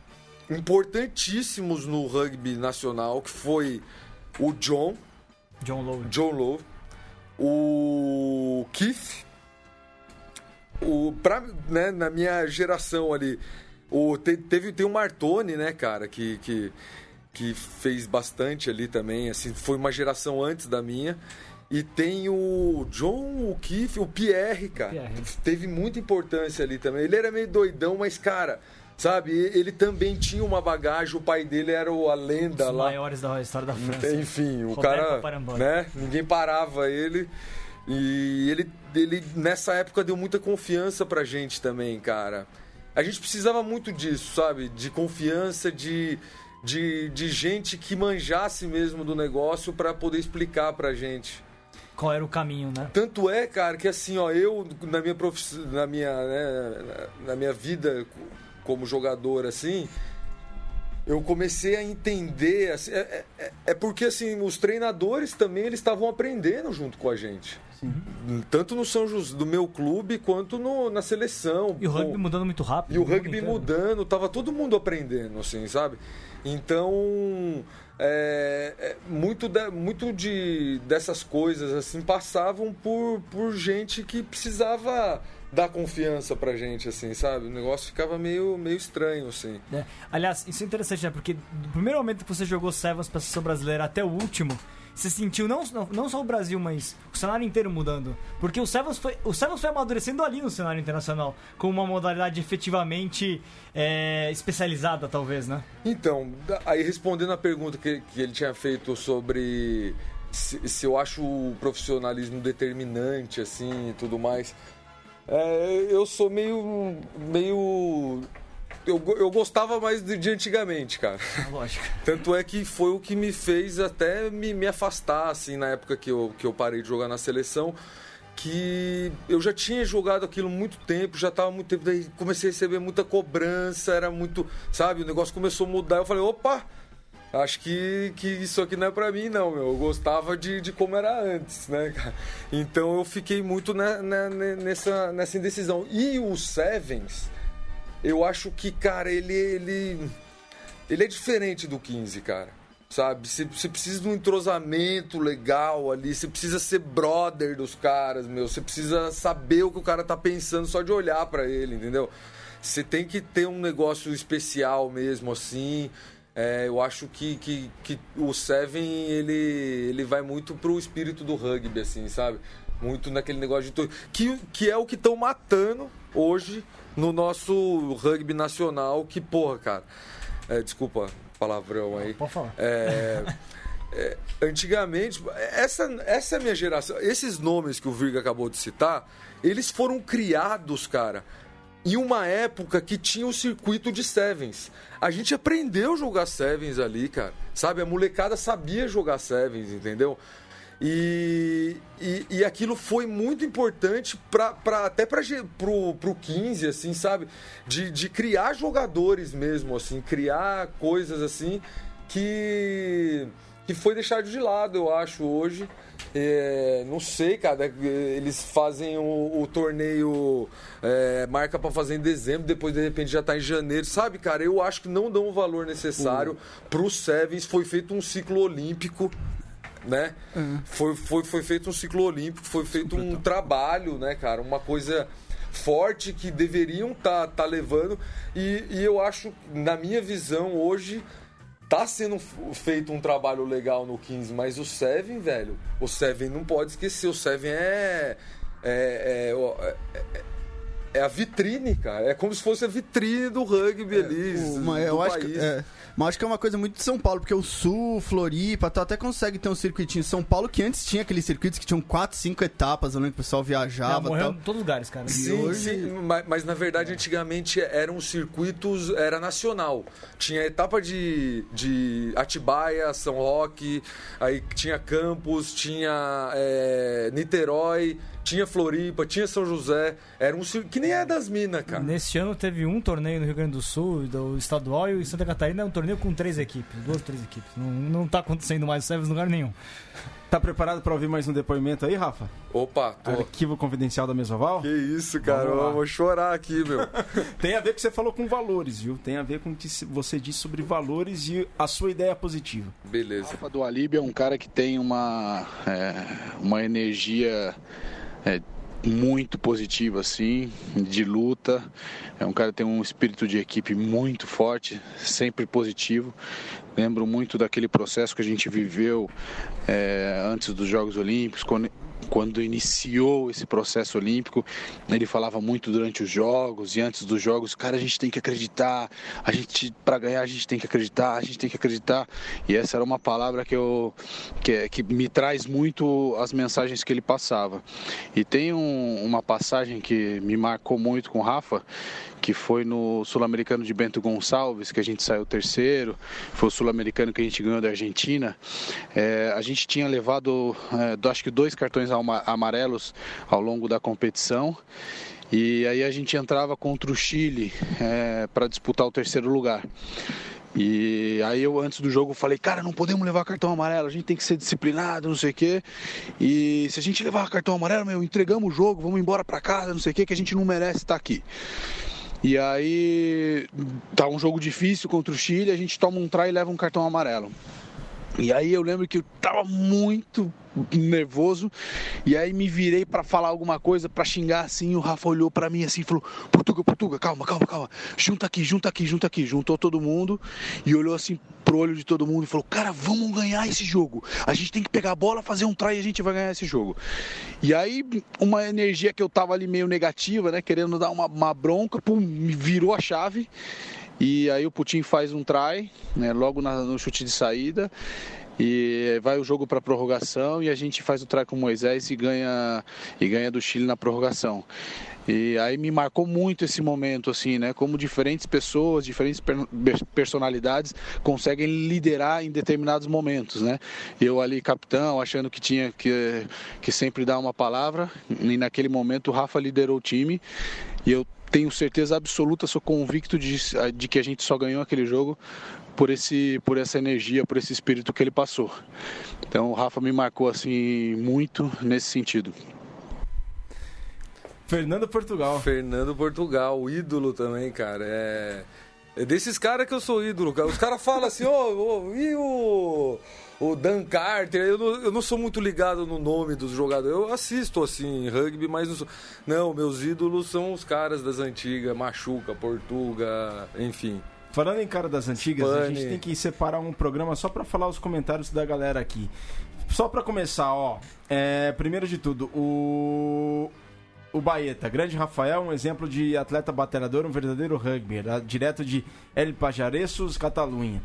importantíssimos no rugby nacional, que foi o John, John Lowe. John Lowe, o Keith, o, pra, né, na minha geração ali, o, te, teve, tem o Martoni, né, cara, que, que, que fez bastante ali também, assim, foi uma geração antes da minha. E tem o John O'Keefe, o Pierre, cara. Pierre. Teve muita importância ali também. Ele era meio doidão, mas, cara, sabe, ele também tinha uma bagagem, o pai dele era o- a lenda Os lá. maiores da história da França. Enfim, o Roberto cara, né? Ninguém parava ele. E ele, ele, nessa época, deu muita confiança pra gente também, cara. A gente precisava muito disso, sabe? De confiança, de, de, de gente que manjasse mesmo do negócio pra poder explicar pra gente. Qual era o caminho, né? Tanto é, cara, que assim, ó, eu na minha profiss... na minha, né, na- na minha vida como jogador assim, eu comecei a entender, assim, é, é- é porque assim, os treinadores também eles estavam aprendendo junto com a gente. Tanto no São José, do meu clube, quanto no- na seleção. E o rugby Com- mudando muito rápido. e o mundo rugby inteiro. mudando, tava todo mundo aprendendo, assim, sabe? Então, é, é, muito, de- muito de, dessas coisas, assim, passavam por, por gente que precisava dar confiança pra gente, assim, sabe? O negócio ficava meio, meio estranho, assim. É. Aliás, isso é interessante, né? Porque do primeiro momento que você jogou Sevens pra seleção brasileira até o último, você sentiu não, não, só o Brasil, mas o cenário inteiro mudando. Porque o Sevens foi, o Sevens foi amadurecendo ali no cenário internacional, com uma modalidade efetivamente é, especializada, talvez, né? Então, aí respondendo a pergunta que, que ele tinha feito sobre se, se eu acho o profissionalismo determinante, assim, e tudo mais, é, eu sou meio... meio eu, eu gostava mais de, de antigamente, cara. Lógico. Tanto é que foi o que me fez até me, me afastar, assim, na época que eu, que eu parei de jogar na seleção. Que eu já tinha jogado aquilo muito tempo, já estava muito tempo, daí comecei a receber muita cobrança, era muito. Sabe, o negócio começou a mudar. Eu falei, opa, acho que, que isso aqui não é pra mim, não, meu. Eu gostava de, de como era antes, né, cara? Então eu fiquei muito ne- ne- nessa, nessa indecisão. E o Sevens, eu acho que, cara, ele, ele, ele é diferente do 15, cara. Sabe? Você, você precisa de um entrosamento legal ali, você precisa ser brother dos caras, meu. Você precisa saber o que o cara tá pensando só de olhar pra ele, entendeu? Você tem que ter um negócio especial mesmo, assim. É, eu acho que, que, que o Seven, ele, ele vai muito pro espírito do rugby, assim, sabe? Muito naquele negócio de... Que, que é o que estão matando hoje no nosso rugby nacional, que, porra, cara... É, desculpa palavrão aí. Pode falar. É, é, antigamente, essa, essa é a minha geração. Esses nomes que o Virga acabou de citar, eles foram criados, cara, em uma época que tinha o circuito de Sevens. A gente aprendeu a jogar Sevens ali, cara. Sabe? A molecada sabia jogar Sevens, entendeu? E, e, e aquilo foi muito importante pra, pra, até para pro, pro 15, assim, sabe? De, de criar jogadores mesmo, assim, criar coisas assim que, que foi deixado de lado, eu acho, hoje. É, não sei, cara, eles fazem o, o torneio, é, marca pra fazer em dezembro, depois de repente já tá em janeiro, sabe, cara? Eu acho que não dão o valor necessário pro Sevens. Foi feito um ciclo olímpico né? Foi, foi, foi feito um ciclo olímpico, foi feito um trabalho, né, cara? Uma coisa forte que deveriam estar tá, tá levando. E, e eu acho, na minha visão, hoje tá sendo feito um trabalho legal no 15, mas o Seven, velho, o Seven não pode esquecer, o Seven é. É, é, é, é- é a vitrine, cara. É como se fosse a vitrine do rugby ali. Uma- do eu acho país. que, é, mas acho que é uma coisa muito de São Paulo, porque o Sul, Floripa, tu até consegue ter um circuitinho. São Paulo que antes tinha aqueles circuitos que tinham 4, 5 etapas, eu lembro que o pessoal viajava morreu tal. em todos os lugares, cara. Sim, hoje- sim, mas, mas na verdade antigamente eram circuitos, era nacional. Tinha etapa de, de Atibaia, São Roque, aí tinha Campos, tinha é, Niterói, tinha Floripa, tinha São José. Era um que nem é das minas, cara. Neste ano teve um torneio no Rio Grande do Sul, do estadual, e Santa Catarina é um torneio com três equipes, duas, três equipes. Não, não tá acontecendo mais o Sevens em lugar nenhum. Tá preparado para ouvir mais um depoimento aí, Rafa? Opa, tô. Arquivo confidencial da Mesoval? Que isso, cara. Eu vou chorar aqui, meu. Tem a ver com o que você falou com valores, viu? Tem a ver com o que você disse sobre valores e a sua ideia positiva. Beleza. Rafa do Alib é um cara que tem uma, é, uma energia. É, muito positivo assim, de luta. É um cara que tem um espírito de equipe muito forte, sempre positivo. Lembro muito daquele processo que a gente viveu é, antes dos Jogos Olímpicos, quando quando iniciou esse processo olímpico, ele falava muito durante os jogos e antes dos jogos, cara, a gente tem que acreditar, a gente para ganhar a gente tem que acreditar, a gente tem que acreditar. E essa era uma palavra que eu que, que me traz muito as mensagens que ele passava. E tem um, uma passagem que me marcou muito com o Rafa, que foi no Sul-Americano de Bento Gonçalves, que a gente saiu terceiro, foi o Sul-Americano que a gente ganhou da Argentina. É, a gente tinha levado, é, acho que dois cartões amarelos ao longo da competição. E aí a gente entrava contra o Chile é, para disputar o terceiro lugar. E aí eu antes do jogo falei, cara, não podemos levar cartão amarelo, a gente tem que ser disciplinado, não sei o quê. E se a gente levar cartão amarelo, meu, entregamos o jogo, vamos embora para casa, não sei o quê, que a gente não merece estar aqui. E aí tá um jogo difícil contra o Chile, a gente toma um try e leva um cartão amarelo. E aí eu lembro que eu tava muito nervoso e aí me virei para falar alguma coisa, para xingar assim, o Rafa olhou para mim assim e falou: "Portuga, Portuga, calma, calma, calma. Junta aqui, junta aqui, junta aqui". Juntou todo mundo e olhou assim pro olho de todo mundo e falou: "Cara, vamos ganhar esse jogo. A gente tem que pegar a bola, fazer um try e a gente vai ganhar esse jogo". E aí uma energia que eu tava ali meio negativa, né, querendo dar uma, uma bronca, pum, me virou a chave e aí o Putin faz um try, né, logo na, no chute de saída. E vai o jogo para prorrogação e a gente faz o try com o Moisés e ganha e ganha do Chile na prorrogação. E aí me marcou muito esse momento, assim, né? Como diferentes pessoas, diferentes personalidades conseguem liderar em determinados momentos, né? Eu ali, capitão, achando que tinha que, que sempre dar uma palavra, e naquele momento o Rafa liderou o time, e eu tenho certeza absoluta, sou convicto de, de que a gente só ganhou aquele jogo por, esse, por essa energia, por esse espírito que ele passou. Então o Rafa me marcou assim muito nesse sentido. Fernando Portugal. Fernando Portugal, o ídolo também, cara. É, é desses caras que eu sou ídolo, cara. Os caras falam assim, ô, oh, oh, e o o Dan Carter, eu não, eu não sou muito ligado no nome dos jogadores. Eu assisto, assim, rugby, mas não sou... Não, meus ídolos são os caras das antigas, Machuca, Portuga, enfim. Falando em cara das antigas, a gente tem que separar um programa só para falar os comentários da galera aqui. Só para começar, ó, é, primeiro de tudo, o o Baeta, grande Rafael, um exemplo de atleta batalhador, um verdadeiro rugby, direto de El Pajareços, Catalunha.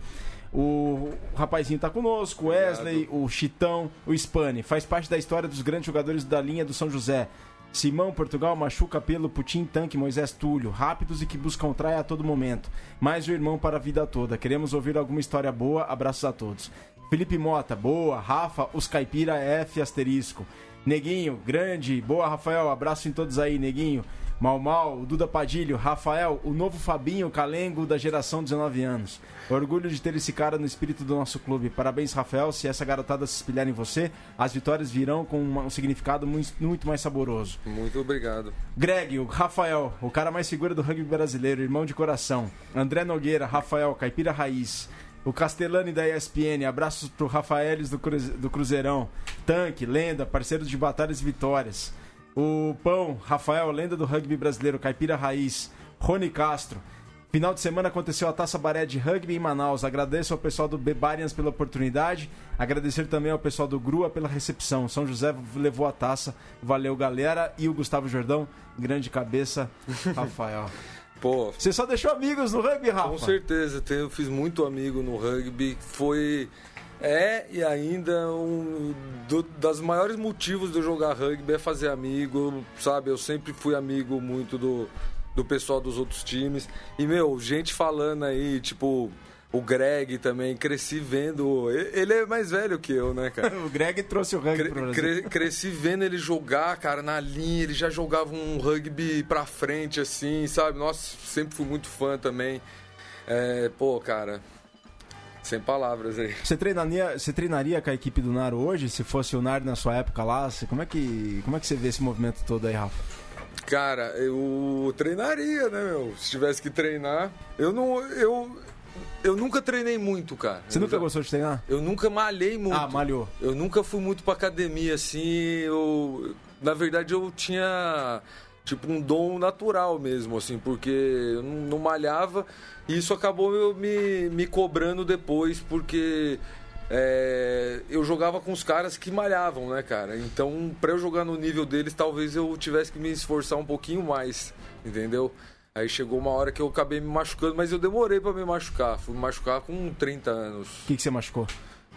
O rapazinho tá conosco, o Wesley, o Chitão, o Spani. Faz parte da história dos grandes jogadores da linha do São José. Simão, Portugal, Machuca, Pelo, Putin, Tanque, Moisés Túlio, rápidos e que buscam traia a todo momento. Mais o irmão para a vida toda. Queremos ouvir alguma história boa. Abraços a todos. Felipe Mota, boa. Rafa, os Caipira F asterisco. Neguinho, grande. Boa, Rafael. Abraço em todos aí, Neguinho. Mal Mal, Duda Padilho, Rafael, o novo Fabinho Calengo da geração 19 anos. Orgulho de ter esse cara no espírito do nosso clube. Parabéns, Rafael. Se essa garotada se espelhar em você, as vitórias virão com um significado muito, muito mais saboroso. Muito obrigado. Greg, o Rafael, o cara mais seguro do rugby brasileiro, irmão de coração. André Nogueira, Rafael, Caipira Raiz. O Castellani da ESPN, abraços pro Rafaelis do, Cruze do Cruzeirão. Tanque, lenda, parceiros de batalhas e vitórias. O Pão, Rafael, lenda do rugby brasileiro, Caipira Raiz, Rony Castro. Final de semana aconteceu a Taça Baré de Rugby em Manaus. Agradeço ao pessoal do Bebarians pela oportunidade. Agradecer também ao pessoal do Grua pela recepção. São José levou a taça. Valeu, galera. E o Gustavo Jordão, grande cabeça, Rafael. Pô, Você só deixou amigos no rugby, Rafa? Com certeza. Eu fiz muito amigo no rugby. Foi é e ainda um do, das maiores motivos de eu jogar rugby é fazer amigo, sabe? Eu sempre fui amigo muito do, do pessoal dos outros times. E, meu, gente falando aí, tipo, O Greg também, cresci vendo. Ele é mais velho que eu, né, cara? o Greg trouxe o rugby Cre- pro Brasil. cre- cresci vendo ele jogar, cara, na linha. Ele já jogava um rugby pra frente, assim, sabe? Nossa, sempre fui muito fã também. É, pô, cara, sem palavras aí. Você treinaria, você treinaria com a equipe do Naro hoje? Se fosse o Naro na sua época lá, como é que, como é que você vê esse movimento todo aí, Rafa? Cara, eu treinaria, né, meu? Se tivesse que treinar. Eu não. Eu, eu nunca treinei muito, cara. Você eu nunca já- gostou de treinar? Eu nunca malhei muito. Ah, malhou. Eu nunca fui muito pra academia, assim. Eu, na verdade, eu tinha tipo um dom natural mesmo, assim, porque eu não, não malhava e isso acabou eu me, me cobrando depois, porque é, eu jogava com os caras que malhavam, né, cara? Então, pra eu jogar no nível deles, talvez eu tivesse que me esforçar um pouquinho mais, entendeu? Aí chegou uma hora que eu acabei me machucando, mas eu demorei pra me machucar. Fui me machucar com 30 anos. O que, que você machucou?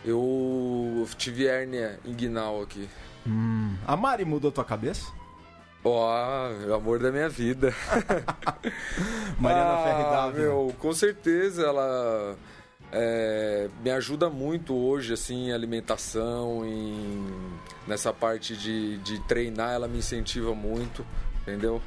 Eu tive hérnia inguinal aqui. A Mari mudou tua cabeça? Ó, o amor da minha vida. Mariana ah, Ferri Dávila. meu, com certeza ela é, me ajuda muito hoje, assim, em alimentação, em, nessa parte de, de treinar, ela me incentiva muito, entendeu?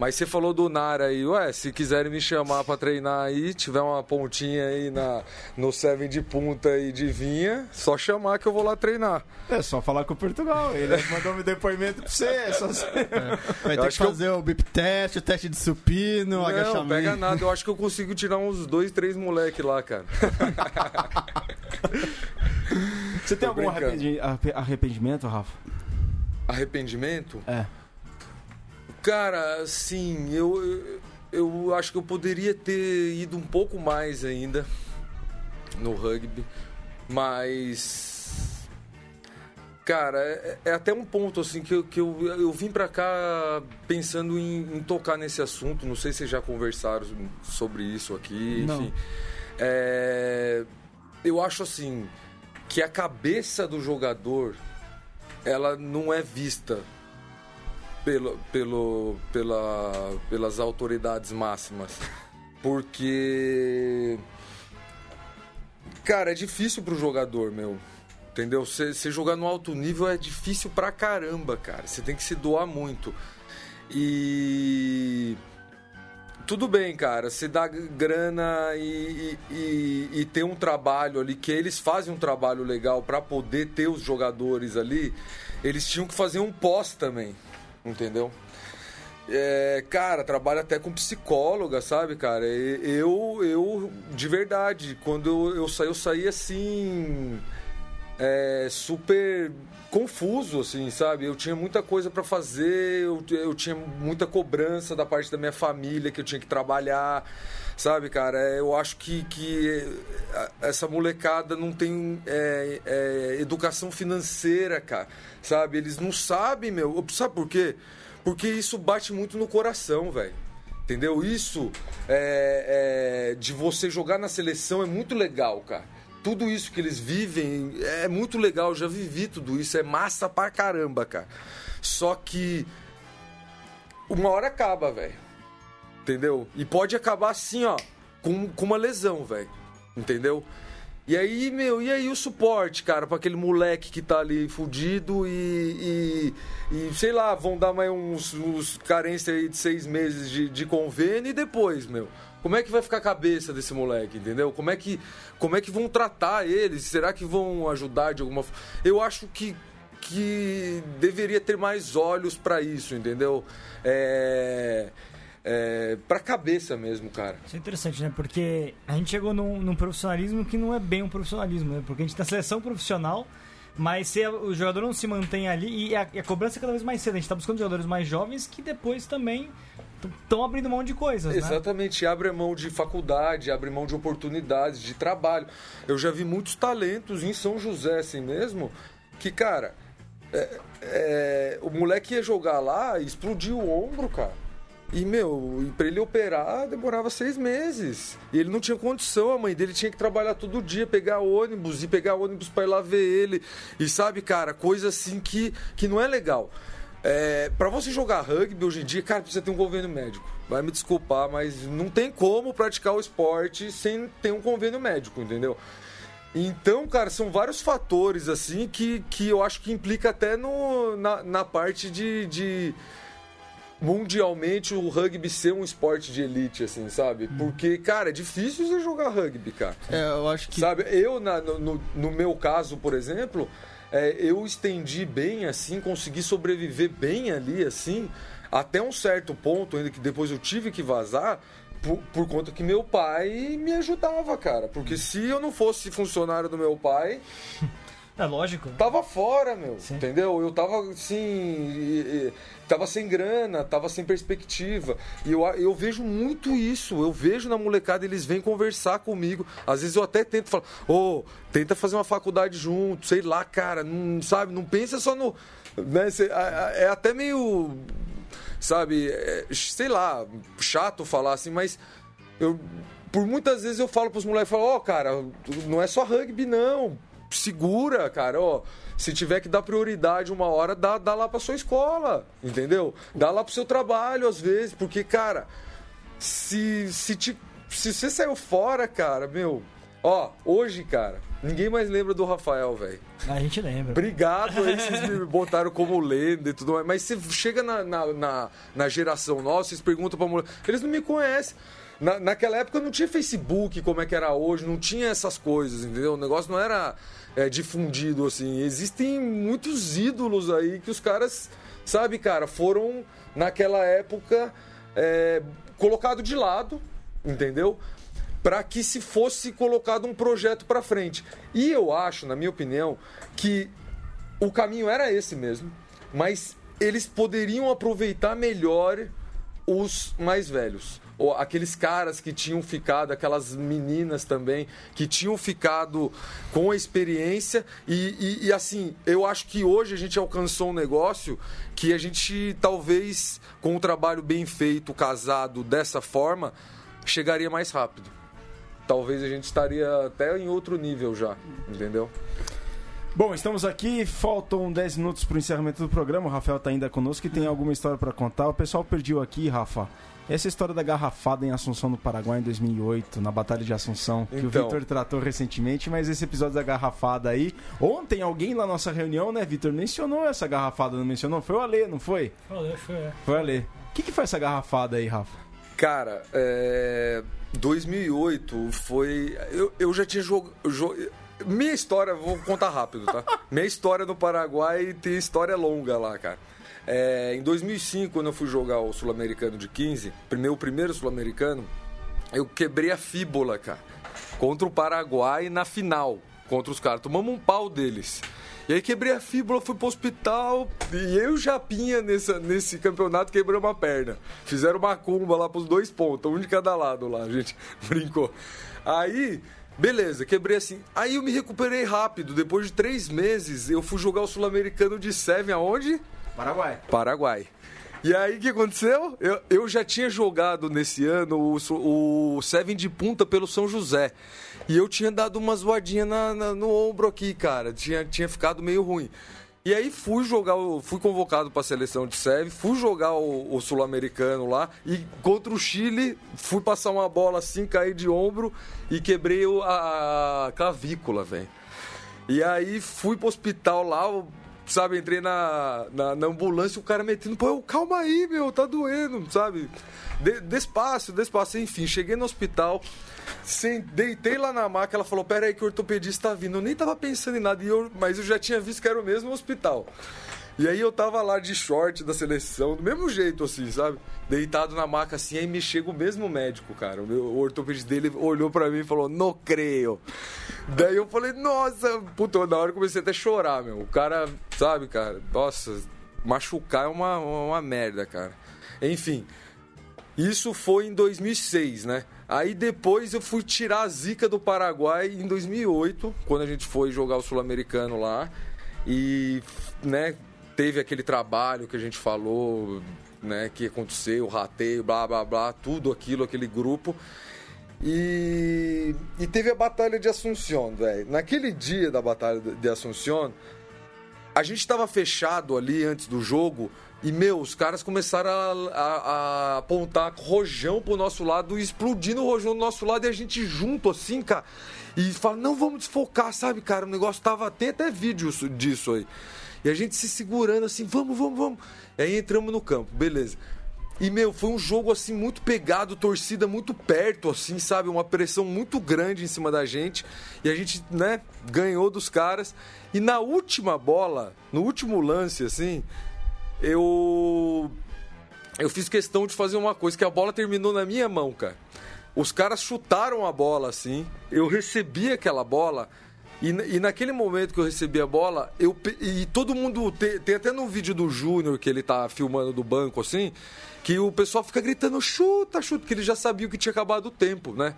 Mas você falou do Nara aí, ué, se quiserem me chamar pra treinar aí, tiver uma pontinha aí na, no Seven de punta e de vinha, só chamar que eu vou lá treinar. É só falar com o Portugal. Ele mandou um depoimento pra você. é Só... Vai Eu ter que que eu- fazer o bip test, o teste de supino, Não, agachamento. pega nada, eu acho que eu consigo tirar uns dois, três moleque lá, cara. Você tem Tô algum brincando. arrependimento, Rafa? Arrependimento? É. Cara, sim, eu, eu, acho que eu poderia ter ido um pouco mais ainda no rugby, mas. Cara, é, é até um ponto assim que eu, que eu, eu vim pra cá pensando em, em tocar nesse assunto. Não sei se vocês já conversaram sobre isso aqui, Não. enfim. É, eu acho assim que a cabeça do jogador ela não é vista pelo, pelo, pela, pelas autoridades máximas. Porque. Cara, é difícil pro jogador, meu. Entendeu? Você jogar no alto nível é difícil pra caramba, cara. Você tem que se doar muito. E. Tudo bem, cara. Você dá grana e, e, e- e tem um trabalho ali que eles fazem um trabalho legal pra poder ter os jogadores ali. Eles tinham que fazer um pós também, entendeu? É, cara, trabalho até com psicóloga, sabe, cara? Eu, eu de verdade, quando eu, saí, eu saí assim. é, super confuso, assim, sabe? Eu tinha muita coisa pra fazer, eu, eu tinha muita cobrança da parte da minha família que eu tinha que trabalhar, sabe, cara? É, Eu acho que, que é, essa molecada não tem é, é, educação financeira, cara, sabe? Eles não sabem, meu. Sabe por quê? Porque isso bate muito no coração, velho. Entendeu? Isso é, é, de você jogar na seleção é muito legal, cara. Tudo isso que eles vivem é muito legal, eu já vivi tudo isso, é massa pra caramba, cara. Só que uma hora acaba, velho. Entendeu? E pode acabar assim, ó, com, com uma lesão, velho. Entendeu? E aí, meu, e aí o suporte, cara, pra aquele moleque que tá ali fudido e, e, e, sei lá, vão dar mais uns, uns carência aí de seis meses de, de convênio e depois, meu. Como é que vai ficar a cabeça desse moleque, entendeu? Como é que, como é que vão tratar ele? Será que vão ajudar de alguma forma? Eu acho que, que deveria ter mais olhos pra isso, entendeu? É, é, pra cabeça mesmo, cara. Isso é interessante, né? Porque a gente chegou num, num profissionalismo que não é bem um profissionalismo, né? Porque a gente tem a seleção profissional, mas se a- o jogador não se mantém ali, e a, e a cobrança é cada vez mais cedo. A gente tá buscando jogadores mais jovens que depois também estão abrindo mão de coisas, né? Exatamente, abre mão de faculdade, abre mão de oportunidades, de trabalho. Eu já vi muitos talentos em São José, assim mesmo, que, cara, é- é, o moleque ia jogar lá e explodiu o ombro, cara. E, meu, pra ele operar demorava seis meses. E ele não tinha condição, a mãe dele tinha que trabalhar todo dia, pegar ônibus e pegar ônibus pra ir lá ver ele. E sabe, cara, coisa assim que, que não é legal. É, para você jogar rugby hoje em dia, cara, precisa ter um convênio médico. Vai me desculpar, mas não tem como praticar o esporte sem ter um convênio médico, entendeu? Então, cara, são vários fatores assim que, que eu acho que implica até no, na, na parte de, de mundialmente o rugby ser um esporte de elite, assim, sabe? Porque, cara, é difícil você jogar rugby, cara. É, eu acho que. Sabe, eu, na, no, no meu caso, por exemplo, é, eu estendi bem, assim, consegui sobreviver bem ali, assim, até um certo ponto, ainda que depois eu tive que vazar, por, por, conta que meu pai me ajudava, cara. Porque se eu não fosse funcionário do meu pai. É lógico. Tava fora, meu. Sim. Entendeu? Eu tava assim. Tava sem grana, tava sem perspectiva. E eu, eu vejo muito isso. Eu vejo na molecada, eles vêm conversar comigo. Às vezes eu até tento falar, ô, oh, tenta fazer uma faculdade junto, sei lá, cara. Não, sabe, não pensa só no. Né, é até meio sabe? É, sei lá, chato falar assim, mas eu por muitas vezes eu falo pros moleques, falo, ó, oh, cara, não é só rugby não. Segura, cara, ó. Se tiver que dar prioridade uma hora, dá, dá lá pra sua escola, entendeu? Dá lá pro seu trabalho, às vezes, porque, cara, se, se, te, se você saiu fora, cara, meu, ó, hoje, cara, Ninguém mais lembra do Rafael, velho. A gente lembra. Obrigado aí, vocês me botaram como lenda e tudo mais. Mas você chega na, na, na, na geração nossa, vocês perguntam pra mulher. Eles não me conhecem. Na, naquela época não tinha Facebook como é que era hoje, não tinha essas coisas, entendeu? O negócio não era é, difundido assim. Existem muitos ídolos aí que os caras, sabe, cara, foram naquela época é, colocado de lado, entendeu? para que se fosse colocado um projeto para frente. E eu acho, na minha opinião, que o caminho era esse mesmo, mas eles poderiam aproveitar melhor os mais velhos. Aqueles caras que tinham ficado, aquelas meninas também, que tinham ficado com a experiência. E, e, e, assim, eu acho que hoje a gente alcançou um negócio que a gente, talvez, com um trabalho bem feito, casado dessa forma, chegaria mais rápido talvez a gente estaria até em outro nível já, entendeu? Bom, estamos aqui, faltam 10 minutos para o encerramento do programa. O Rafael está ainda conosco e tem alguma história para contar. O pessoal perdeu aqui, Rafa. Essa história da garrafada em Assunção, no Paraguai, em 2008, na Batalha de Assunção, que então. o Vitor tratou recentemente, mas esse episódio da garrafada aí. Ontem alguém na nossa reunião, né, Vitor, mencionou essa garrafada, não mencionou? Foi o Alê, não foi? Foi o Alê, foi. É. Foi o Alê. O que, que foi essa garrafada aí, Rafa? Cara, é 2008 foi. Eu, eu já tinha jogado. Minha história, vou contar rápido, tá? Minha história no Paraguai tem história longa lá, cara. É, em 2005, quando eu fui jogar o Sul-Americano de 15, primeiro, o primeiro Sul-Americano, eu quebrei a fíbula, cara, contra o Paraguai na final, contra os caras. Tomamos um pau deles. E aí quebrei a fíbula, fui pro hospital. E eu o Japinha nessa, nesse campeonato quebramos uma perna. Fizeram uma cumba lá pros dois pontos, um de cada lado lá, a gente brincou. Aí, beleza, quebrei assim. Aí eu me recuperei rápido. Depois de três meses, eu fui jogar o Sul-Americano de Seven aonde? Paraguai. Paraguai. E aí o que aconteceu? Eu, eu já tinha jogado nesse ano o, o Seven de punta pelo São José. E eu tinha dado uma zoadinha na, na, no ombro aqui, cara. Tinha, tinha ficado meio ruim. E aí fui jogar, fui convocado para a seleção de Seve, fui jogar o, o sul-americano lá e contra o Chile fui passar uma bola assim, caí de ombro e quebrei a, a clavícula, velho. E aí fui pro hospital lá, sabe, entrei na, na, na ambulância, o cara metendo, pô, calma aí, meu, tá doendo, sabe? De, despacio, despacio, enfim, cheguei no hospital, sem, deitei lá na maca, ela falou, pera aí que o ortopedista tá vindo. Eu nem tava pensando em nada, eu, mas eu já tinha visto que era o mesmo hospital. E aí eu tava lá de short da seleção, do mesmo jeito, assim, sabe? Deitado na maca assim, aí me chega o mesmo médico, cara. O, meu, o ortopedista dele olhou para mim e falou, não creio. Daí eu falei, nossa, puta, na hora eu comecei até a chorar, meu. O cara, sabe, cara, nossa, machucar é uma, uma merda, cara. Enfim, isso foi em 2006, né? Aí depois eu fui tirar a zica do Paraguai em 2008, quando a gente foi jogar o Sul-Americano lá. E, né, teve aquele trabalho que a gente falou, né, que aconteceu, o rateio, blá blá blá, tudo aquilo, aquele grupo. E, e teve a Batalha de Assunção, velho. Naquele dia da Batalha de Assunção, a gente tava fechado ali antes do jogo e, meu, os caras começaram a, a- a apontar rojão pro nosso lado, explodindo o rojão do nosso lado e a gente junto assim, cara. E fala, não vamos desfocar, sabe, cara? O negócio tava. Tem até vídeo isso- disso aí. E a gente se segurando assim, vamos, vamos, vamos. Aí entramos no campo, beleza. E, meu, foi um jogo, assim, muito pegado, torcida muito perto, assim, sabe? Uma pressão muito grande em cima da gente. E a gente, né, ganhou dos caras. E na última bola, no último lance, assim, eu. Eu fiz questão de fazer uma coisa, que a bola terminou na minha mão, cara. Os caras chutaram a bola, assim. Eu recebi aquela bola. E, e naquele momento que eu recebi a bola, eu e todo mundo tem, tem até no vídeo do Júnior que ele tá filmando do banco assim, que o pessoal fica gritando chuta, chuta, que ele já sabia que tinha acabado o tempo, né?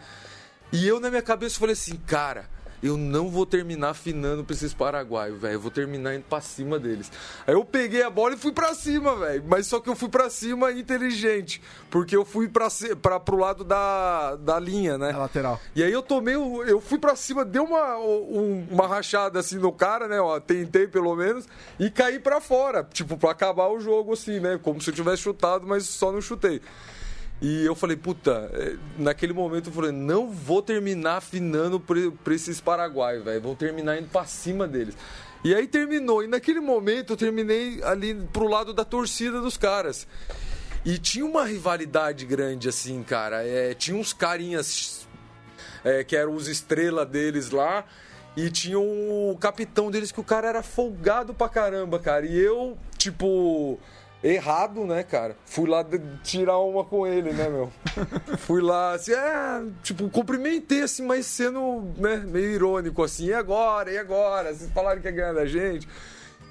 E eu na minha cabeça falei assim, cara, eu não vou terminar afinando pra esses paraguaios, velho. Eu vou terminar indo pra cima deles. Aí eu peguei a bola e fui pra cima, velho. Mas só que eu fui pra cima inteligente. Porque eu fui pra, pra, pro lado da, da linha, né? É lateral. E aí eu tomei, o- eu fui pra cima, dei uma, um- uma rachada assim no cara, né? Ó, tentei pelo menos, e caí pra fora, tipo, pra acabar o jogo assim, né? Como se eu tivesse chutado, mas só não chutei. E eu falei, puta, é, naquele momento eu falei, não vou terminar afinando pra, esses paraguaios, velho. Vou terminar indo pra cima deles. E aí terminou. E naquele momento eu terminei ali pro lado da torcida dos caras. E tinha uma rivalidade grande, assim, cara. É, tinha uns carinhas é, que eram os estrelas deles lá. E tinha o capitão deles que o cara era folgado pra caramba, cara. E eu, tipo, errado, né, cara? Fui lá tirar uma com ele, né, meu? Fui lá, assim, é, tipo, cumprimentei, assim, mas sendo, né, meio irônico, assim, e agora, e agora? Vocês falaram que ia ganhar da gente?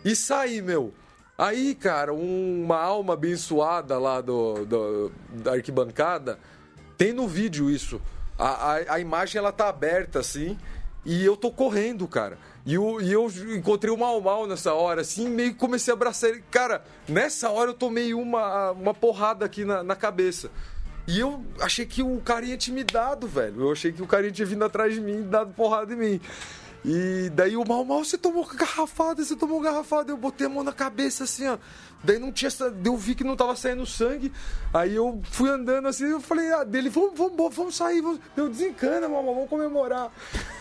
E saí, meu. Aí, cara, um- uma alma abençoada lá do, do- da arquibancada, tem no vídeo isso. A, a, a imagem, ela tá aberta, assim, e eu tô correndo, cara. E, o, e eu encontrei o Mal Mal nessa hora, assim, meio que comecei a abraçar ele. Cara, nessa hora eu tomei uma, uma porrada aqui na, na cabeça. E eu achei que o cara ia tinha me velho. Eu achei que o cara tinha vindo atrás de mim dado porrada em mim. E daí o mal, mal, você tomou garrafada, você tomou garrafada. Eu botei a mão na cabeça assim, ó. Daí não tinha. Eu vi que não tava saindo sangue. Aí eu fui andando assim, eu falei, ah, dele, vamos, vamos, vamos sair. Vamos... Deu desencana, mamãe, vamos comemorar.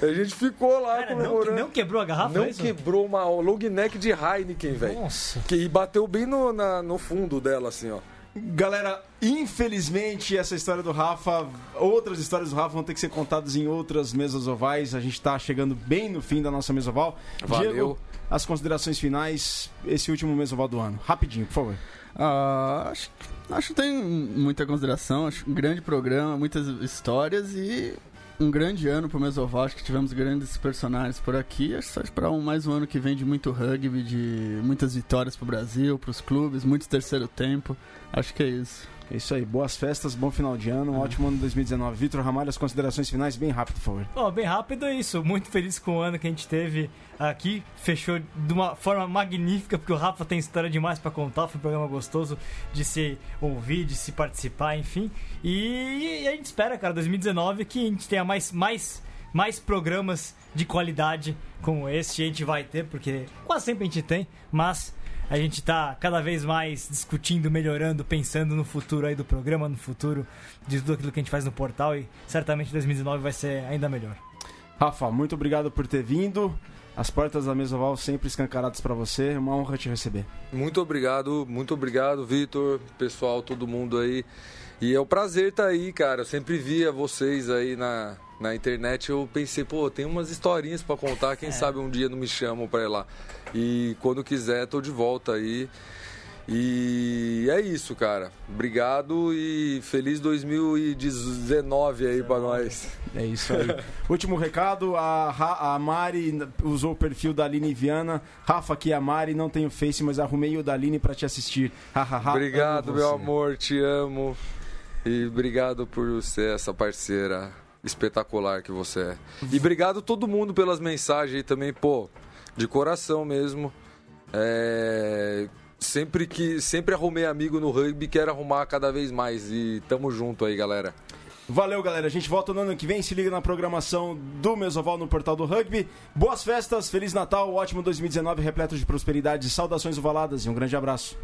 Aí a gente ficou lá Cara, não, comemorando. não quebrou a garrafa, Não é isso? quebrou uma long neck de Heineken, velho. Nossa. Que e bateu bem no, na- no fundo dela, assim, ó. Galera, infelizmente essa história do Rafa, outras histórias do Rafa vão ter que ser contadas em outras mesas ovais. A gente tá chegando bem no fim da nossa mesa oval. Valeu. Diego, as considerações finais, esse último mesa oval do ano. Rapidinho, por favor. Ah, acho, acho que tem muita consideração, acho um grande programa, muitas histórias e um grande ano pro Mesoval. Acho que tivemos grandes personagens por aqui. Acho só esperar um, mais um ano que vem de muito rugby, de muitas vitórias pro Brasil, pros clubes, muito terceiro tempo. Acho que é isso. É isso aí, boas festas, bom final de ano, um ótimo ano 2019. Vitor Ramalho, as considerações finais, bem rápido, por favor. Ó, bem rápido é isso. Muito feliz com o ano que a gente teve aqui. Fechou de uma forma magnífica, porque o Rafa tem história demais pra contar. Foi um programa gostoso de se ouvir, de se participar, enfim. E, e a gente espera, cara, 2019 que a gente tenha mais, mais, mais programas de qualidade como este. A gente vai ter, porque quase sempre a gente tem, mas. A gente tá cada vez mais discutindo, melhorando, pensando no futuro aí do programa, no futuro de tudo aquilo que a gente faz no portal e certamente 2019 vai ser ainda melhor. Rafa, muito obrigado por ter vindo. As portas da mesa oval sempre escancaradas pra você. É uma honra te receber. Muito obrigado, muito obrigado, Vitor, pessoal, todo mundo aí. E é um prazer estar aí, cara. Eu sempre via vocês aí na, na internet. Eu pensei, pô, tem umas historinhas pra contar. Quem sabe um dia não me chamam pra ir lá. E quando quiser, tô de volta aí. E é isso, cara. Obrigado e feliz 2019 aí pra nós. É isso aí. Último recado: a, Ra- a Mari usou o perfil da Aline Viana. Rafa, aqui é a Mari, não tenho Face, mas arrumei o da Aline pra te assistir. Obrigado, meu amor, te amo. E obrigado por ser essa parceira espetacular que você é. E obrigado todo mundo pelas mensagens aí também, pô, de coração mesmo. É, Sempre que sempre arrumei amigo no rugby, quero arrumar cada vez mais. E tamo junto aí, galera. Valeu, galera. A gente volta no ano que vem. Se liga na programação do Mesoval no Portal do Rugby. Boas festas, Feliz Natal, ótimo 2019, repleto de prosperidade. Saudações ovaladas e um grande abraço.